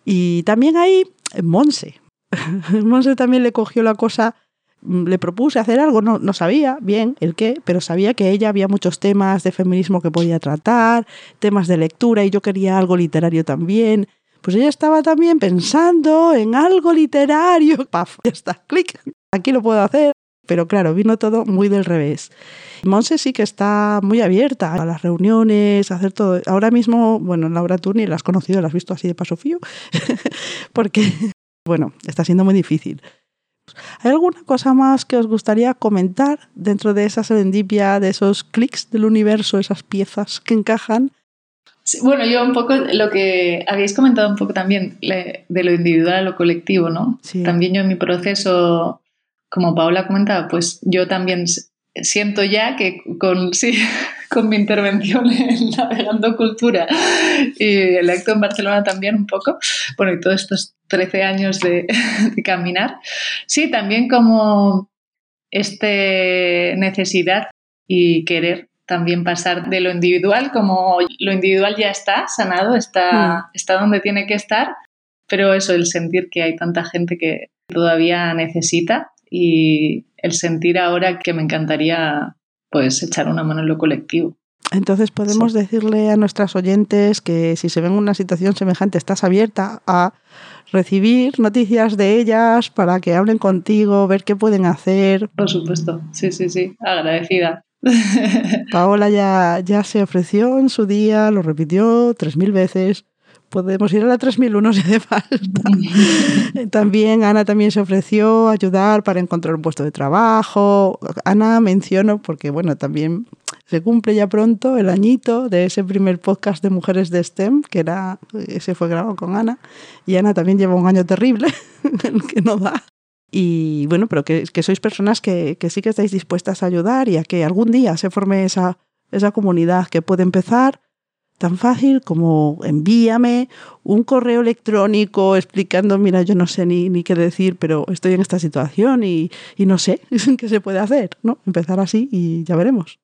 Y también hay Monse. Monse también le cogió la cosa, mm, le propuse hacer algo, no, no sabía bien el qué, pero sabía que ella había muchos temas de feminismo que podía tratar, temas de lectura y yo quería algo literario también pues ella estaba también pensando en algo literario. ¡Paf! Ya está, clic. Aquí lo puedo hacer. Pero claro, vino todo muy del revés. Monse sí que está muy abierta a las reuniones, a hacer todo. Ahora mismo, bueno, Laura tú ni la has conocido, la has visto así de paso fío, porque, bueno, está siendo muy difícil. ¿Hay alguna cosa más que os gustaría comentar dentro de esa serendipia, de esos clics del universo, esas piezas que encajan? Bueno, yo un poco lo que habéis comentado un poco también de lo individual a lo colectivo, ¿no? También yo en mi proceso, como Paula comentaba, pues yo también siento ya que con, sí, con mi intervención en Navegando Cultura y el acto en Barcelona también un poco, bueno, y todos estos 13 años de, de caminar, sí, también como este necesidad y querer también pasar de lo individual, como lo individual ya está sanado, está, mm. está donde tiene que estar, pero eso, el sentir que hay tanta gente que todavía necesita y el sentir ahora que me encantaría pues echar una mano en lo colectivo. Entonces podemos decirle a nuestras oyentes que si se ven en una situación semejante estás abierta a recibir noticias de ellas para que hablen contigo, ver qué pueden hacer. Por supuesto, sí, sí, sí, agradecida. Paola ya, ya se ofreció en su día, lo repitió tres mil veces. Podemos ir a la 3001 si hace falta. también Ana también se ofreció ayudar para encontrar un puesto de trabajo. Ana menciono porque bueno, también se cumple ya pronto el añito de ese primer podcast de mujeres de STEM, que era ese fue grabado con Ana, y Ana también lleva un año terrible, que no da. Y bueno, pero que, sois personas que, sí que estáis dispuestas a ayudar y a que algún día se forme esa, esa comunidad que puede empezar tan fácil como envíame un correo electrónico explicando, mira, yo no sé ni, ni qué decir, pero estoy en esta situación y, y no sé qué se puede hacer, ¿no? Empezar así y ya veremos.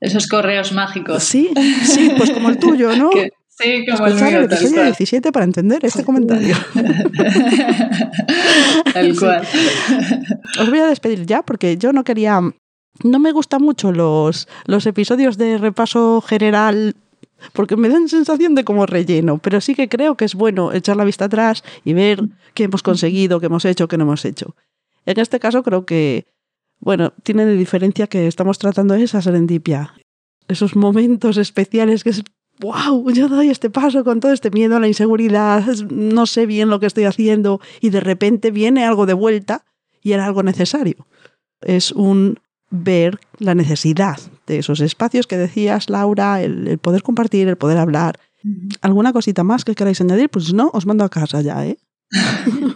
Esos correos mágicos. Sí, sí, pues como el tuyo, ¿no? Sí, como el mío, el 17 para entender este comentario. tal cual. Os voy a despedir ya porque yo no quería... No me gustan mucho los, los episodios de repaso general porque me dan sensación de como relleno, pero sí que creo que es bueno echar la vista atrás y ver qué hemos conseguido, qué hemos hecho, qué no hemos hecho. En este caso creo que, bueno, tiene de diferencia que estamos tratando esa serendipia. Esos momentos especiales que es, wow, yo doy este paso con todo este miedo, la inseguridad, no sé bien lo que estoy haciendo y de repente viene algo de vuelta y era algo necesario. Es un ver la necesidad de esos espacios que decías, Laura, el, el poder compartir, el poder hablar. ¿Alguna cosita más que queráis añadir? Pues no, os mando a casa ya, ¿eh?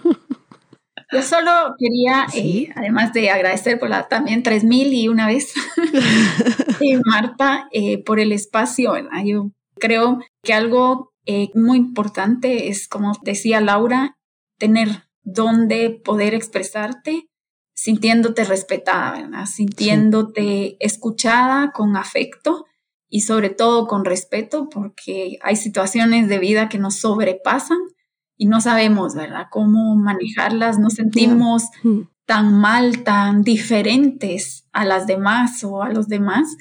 Yo solo quería, Sí. eh, además de agradecer por la también 3000 y una vez, y Marta, eh, por el espacio. ¿verdad? Yo creo que algo eh, muy importante es, como decía Laura, tener donde poder expresarte sintiéndote respetada, ¿verdad? sintiéndote escuchada con afecto y sobre todo con respeto, porque hay situaciones de vida que nos sobrepasan y no sabemos, ¿verdad?, cómo manejarlas, nos sentimos Mm. tan mal, tan diferentes a las demás o a los demás.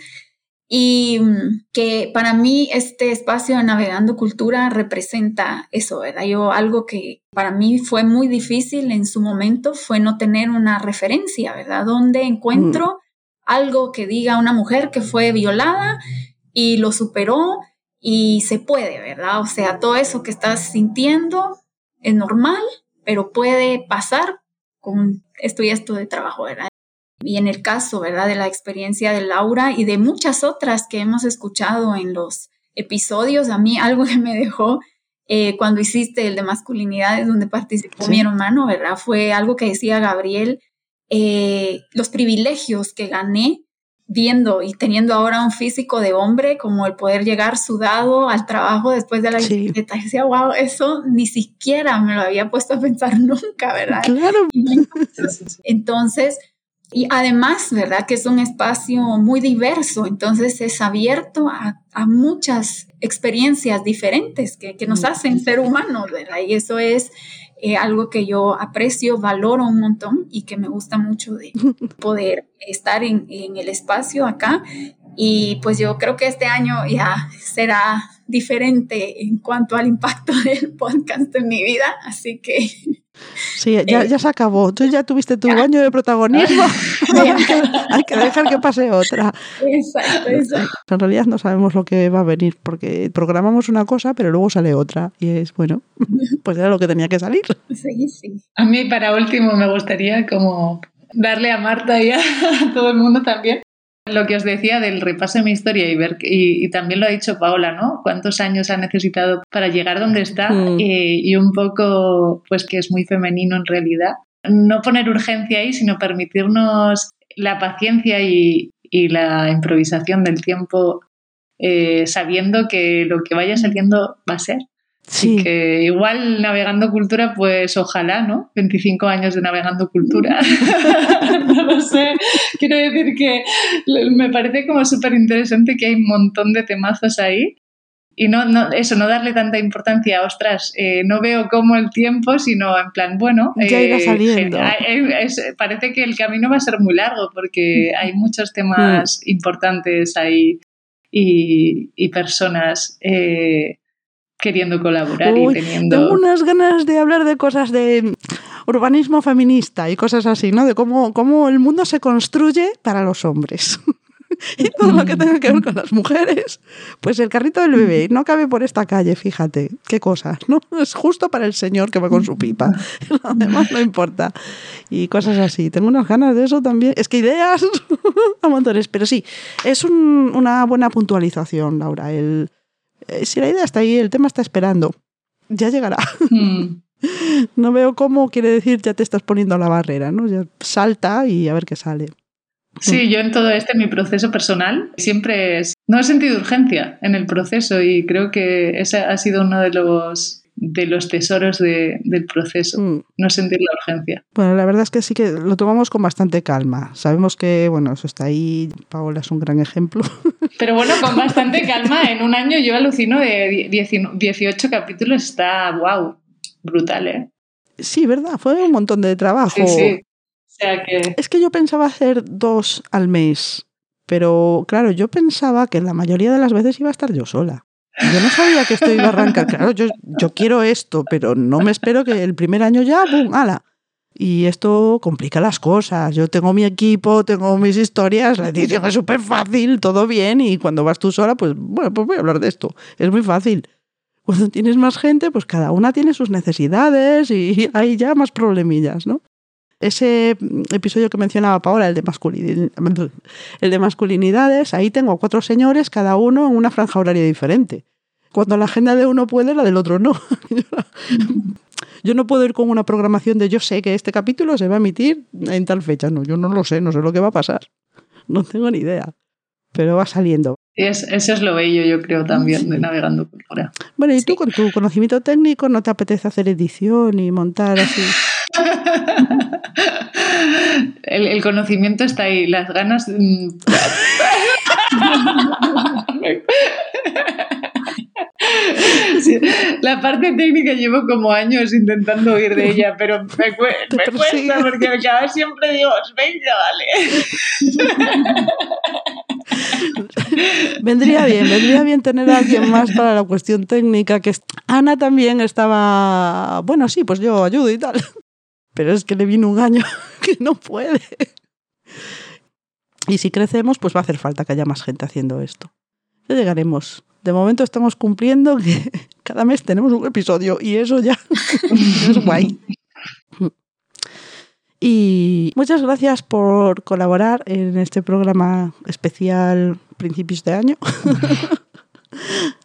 Y mm, que para mí este espacio de Navegando Cultura representa eso, ¿verdad? Yo algo que para mí fue muy difícil en su momento fue no tener una referencia, ¿verdad? Donde encuentro algo que diga una mujer que fue violada y lo superó y se puede, ¿verdad? O sea, todo eso que estás sintiendo es normal, pero puede pasar con esto y esto de trabajo, ¿verdad? Y en el caso, ¿verdad? De la experiencia de Laura y de muchas otras que hemos escuchado en los episodios, a mí algo que me dejó eh, cuando hiciste el de masculinidades donde participó Sí. mi hermano, ¿verdad? Fue algo que decía Gabriel, eh, los privilegios que gané viendo y teniendo ahora un físico de hombre, como el poder llegar sudado al trabajo después de la Sí. bicicleta. Y decía, wow, eso ni siquiera me lo había puesto a pensar nunca, ¿verdad? Claro, Entonces, y además, ¿verdad? Que es un espacio muy diverso, entonces es abierto a, a muchas experiencias diferentes que, que nos hacen ser humanos, ¿verdad? Y eso es eh, algo que yo aprecio, valoro un montón y que me gusta mucho de poder estar en, en el espacio acá. Y pues yo creo que este año ya será diferente en cuanto al impacto del podcast en mi vida, así que sí, ya, Eh, ya se acabó. Tú ya tuviste tu baño de protagonismo. hay, que, hay que dejar que pase otra. exacto, exacto. En realidad no sabemos lo que va a venir porque programamos una cosa, pero luego sale otra. Y es, bueno, pues era lo que tenía que salir. Sí, sí. A mí, para último, me gustaría como darle a Marta y a todo el mundo también lo que os decía del repaso de mi historia y ver y, y también lo ha dicho Paola, ¿no? Cuántos años ha necesitado para llegar donde está Mm. y, y un poco, pues que es muy femenino en realidad. No poner urgencia ahí, sino permitirnos la paciencia y, y la improvisación del tiempo, eh, sabiendo que lo que vaya saliendo va a ser. Sí, Así que igual navegando cultura, pues ojalá, ¿no? 25 años de navegando cultura. no lo sé. Quiero decir que me parece como súper interesante que hay un montón de temazos ahí. Y no, no, eso, no darle tanta importancia, ostras, eh, no veo como el tiempo, sino en plan, bueno, Ya irá eh, saliendo. es- es- parece que el camino va a ser muy largo porque hay muchos temas importantes ahí y, y personas eh, queriendo colaborar Uy, y teniendo... Tengo unas ganas de hablar de cosas de urbanismo feminista y cosas así, ¿no? De cómo, cómo el mundo se construye para los hombres. y todo lo que tenga que ver con las mujeres. Pues el carrito del bebé no cabe por esta calle, fíjate. Qué cosa, ¿no? Es justo para el señor que va con su pipa. Lo demás no importa. Y cosas así. Tengo unas ganas de eso también. Es que ideas a montones. Pero sí, es un- una buena puntualización, Laura. El, si la idea está ahí, el tema está esperando. Ya llegará. Mm. No veo cómo quiere decir ya te estás poniendo la barrera, ¿no? Ya salta y a ver qué sale. Sí, yo en todo este, mi proceso personal, siempre es, no he sentido urgencia en el proceso y creo que ese ha sido uno de los, de los tesoros de- del proceso, Mm. no sentir la urgencia. Bueno, la verdad es que sí que lo tomamos con bastante calma. Sabemos que, bueno, eso está ahí. Paola es un gran ejemplo. Pero bueno, con bastante calma, en un año yo alucino de 10 18 capítulos, está wow, brutal, ¿eh? Sí, ¿verdad? Fue un montón de trabajo. Sí, sí. O sea que... Es que yo pensaba hacer dos al mes, pero claro, yo pensaba que la mayoría de las veces iba a estar yo sola. Yo no sabía que esto iba a arrancar. Claro, yo, yo quiero esto, pero no me espero que el primer año ya, ¡bum! ¡Hala! Y esto complica las cosas. Yo tengo mi equipo, tengo mis historias, la edición es súper fácil, todo bien. Y cuando vas tú sola, pues bueno, pues voy a hablar de esto. Es muy fácil. Cuando tienes más gente, pues cada una tiene sus necesidades y hay ya más problemillas, ¿no? Ese episodio que mencionaba Paola, el de, el de masculinidades, ahí tengo cuatro señores, cada uno en una franja horaria diferente. Cuando la agenda de uno puede, la del otro no. Yo no puedo ir con una programación de yo sé que este capítulo se va a emitir en tal fecha. No, yo no lo sé, no sé lo que va a pasar. No tengo ni idea. Pero va saliendo. Es, eso es lo bello, yo creo, también de navegando por fuera. Bueno, y tú con tu conocimiento técnico no te apetece hacer edición y montar así. El, el conocimiento está ahí, las ganas. Mm, la parte técnica llevo como años intentando huir de ella, pero me, cuesta porque cada siempre digo, venga, vale. vendría bien, vendría bien tener a alguien más para la cuestión técnica, que Ana también estaba, bueno, sí, pues yo ayudo y tal, pero es que le vino un año que no puede. Y si crecemos, pues va a hacer falta que haya más gente haciendo esto. Ya llegaremos de momento estamos cumpliendo que cada mes tenemos un episodio y eso ya es guay. Y muchas gracias por colaborar en este programa especial principios de año.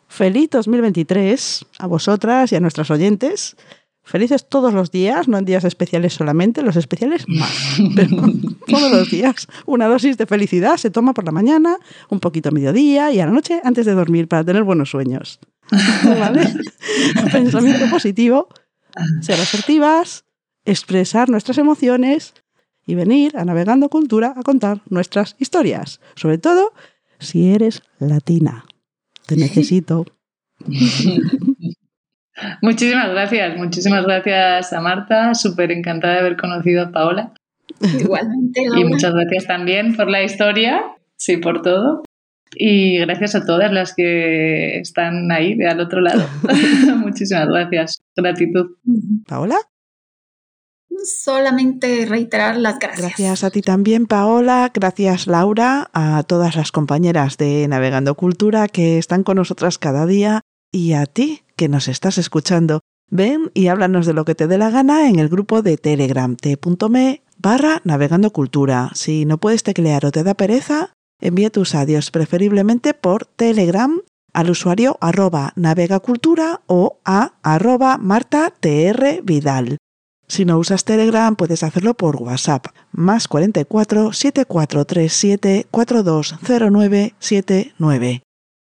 Feliz 2023 a vosotras y a nuestros oyentes. Felices todos los días, no en días especiales solamente, los especiales más. Pero todos los días. Una dosis de felicidad se toma por la mañana, un poquito a mediodía y a la noche antes de dormir para tener buenos sueños. ¿Vale? Pensamiento positivo, ser asertivas, expresar nuestras emociones y venir a Navegando Cultura a contar nuestras historias. Sobre todo si eres latina. Te necesito. Muchísimas gracias, muchísimas gracias a Marta, súper encantada de haber conocido a Paola. Igualmente. Y muchas gracias también por la historia, sí, por todo. Y gracias a todas las que están ahí, de al otro lado. muchísimas gracias, gratitud. Paola. Solamente reiterar las gracias. Gracias a ti también, Paola. Gracias, Laura, a todas las compañeras de Navegando Cultura que están con nosotras cada día y a ti que nos estás escuchando. Ven y háblanos de lo que te dé la gana en el grupo de Telegram t.me barra navegando cultura. Si no puedes teclear o te da pereza, envía tus adiós preferiblemente por Telegram al usuario arroba navegacultura o a arroba marta tr vidal. Si no usas Telegram, puedes hacerlo por WhatsApp, más 44 7437 420979.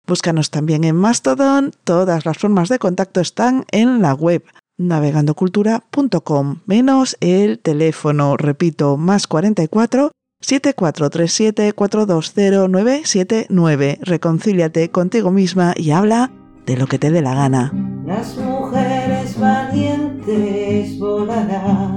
Búscanos también en Mastodon. Todas las formas de contacto están en la web navegandocultura.com, menos el teléfono, repito, más 44 7437 420979. Reconcíliate contigo misma y habla de lo que te dé la gana. Las mujeres valientes volarán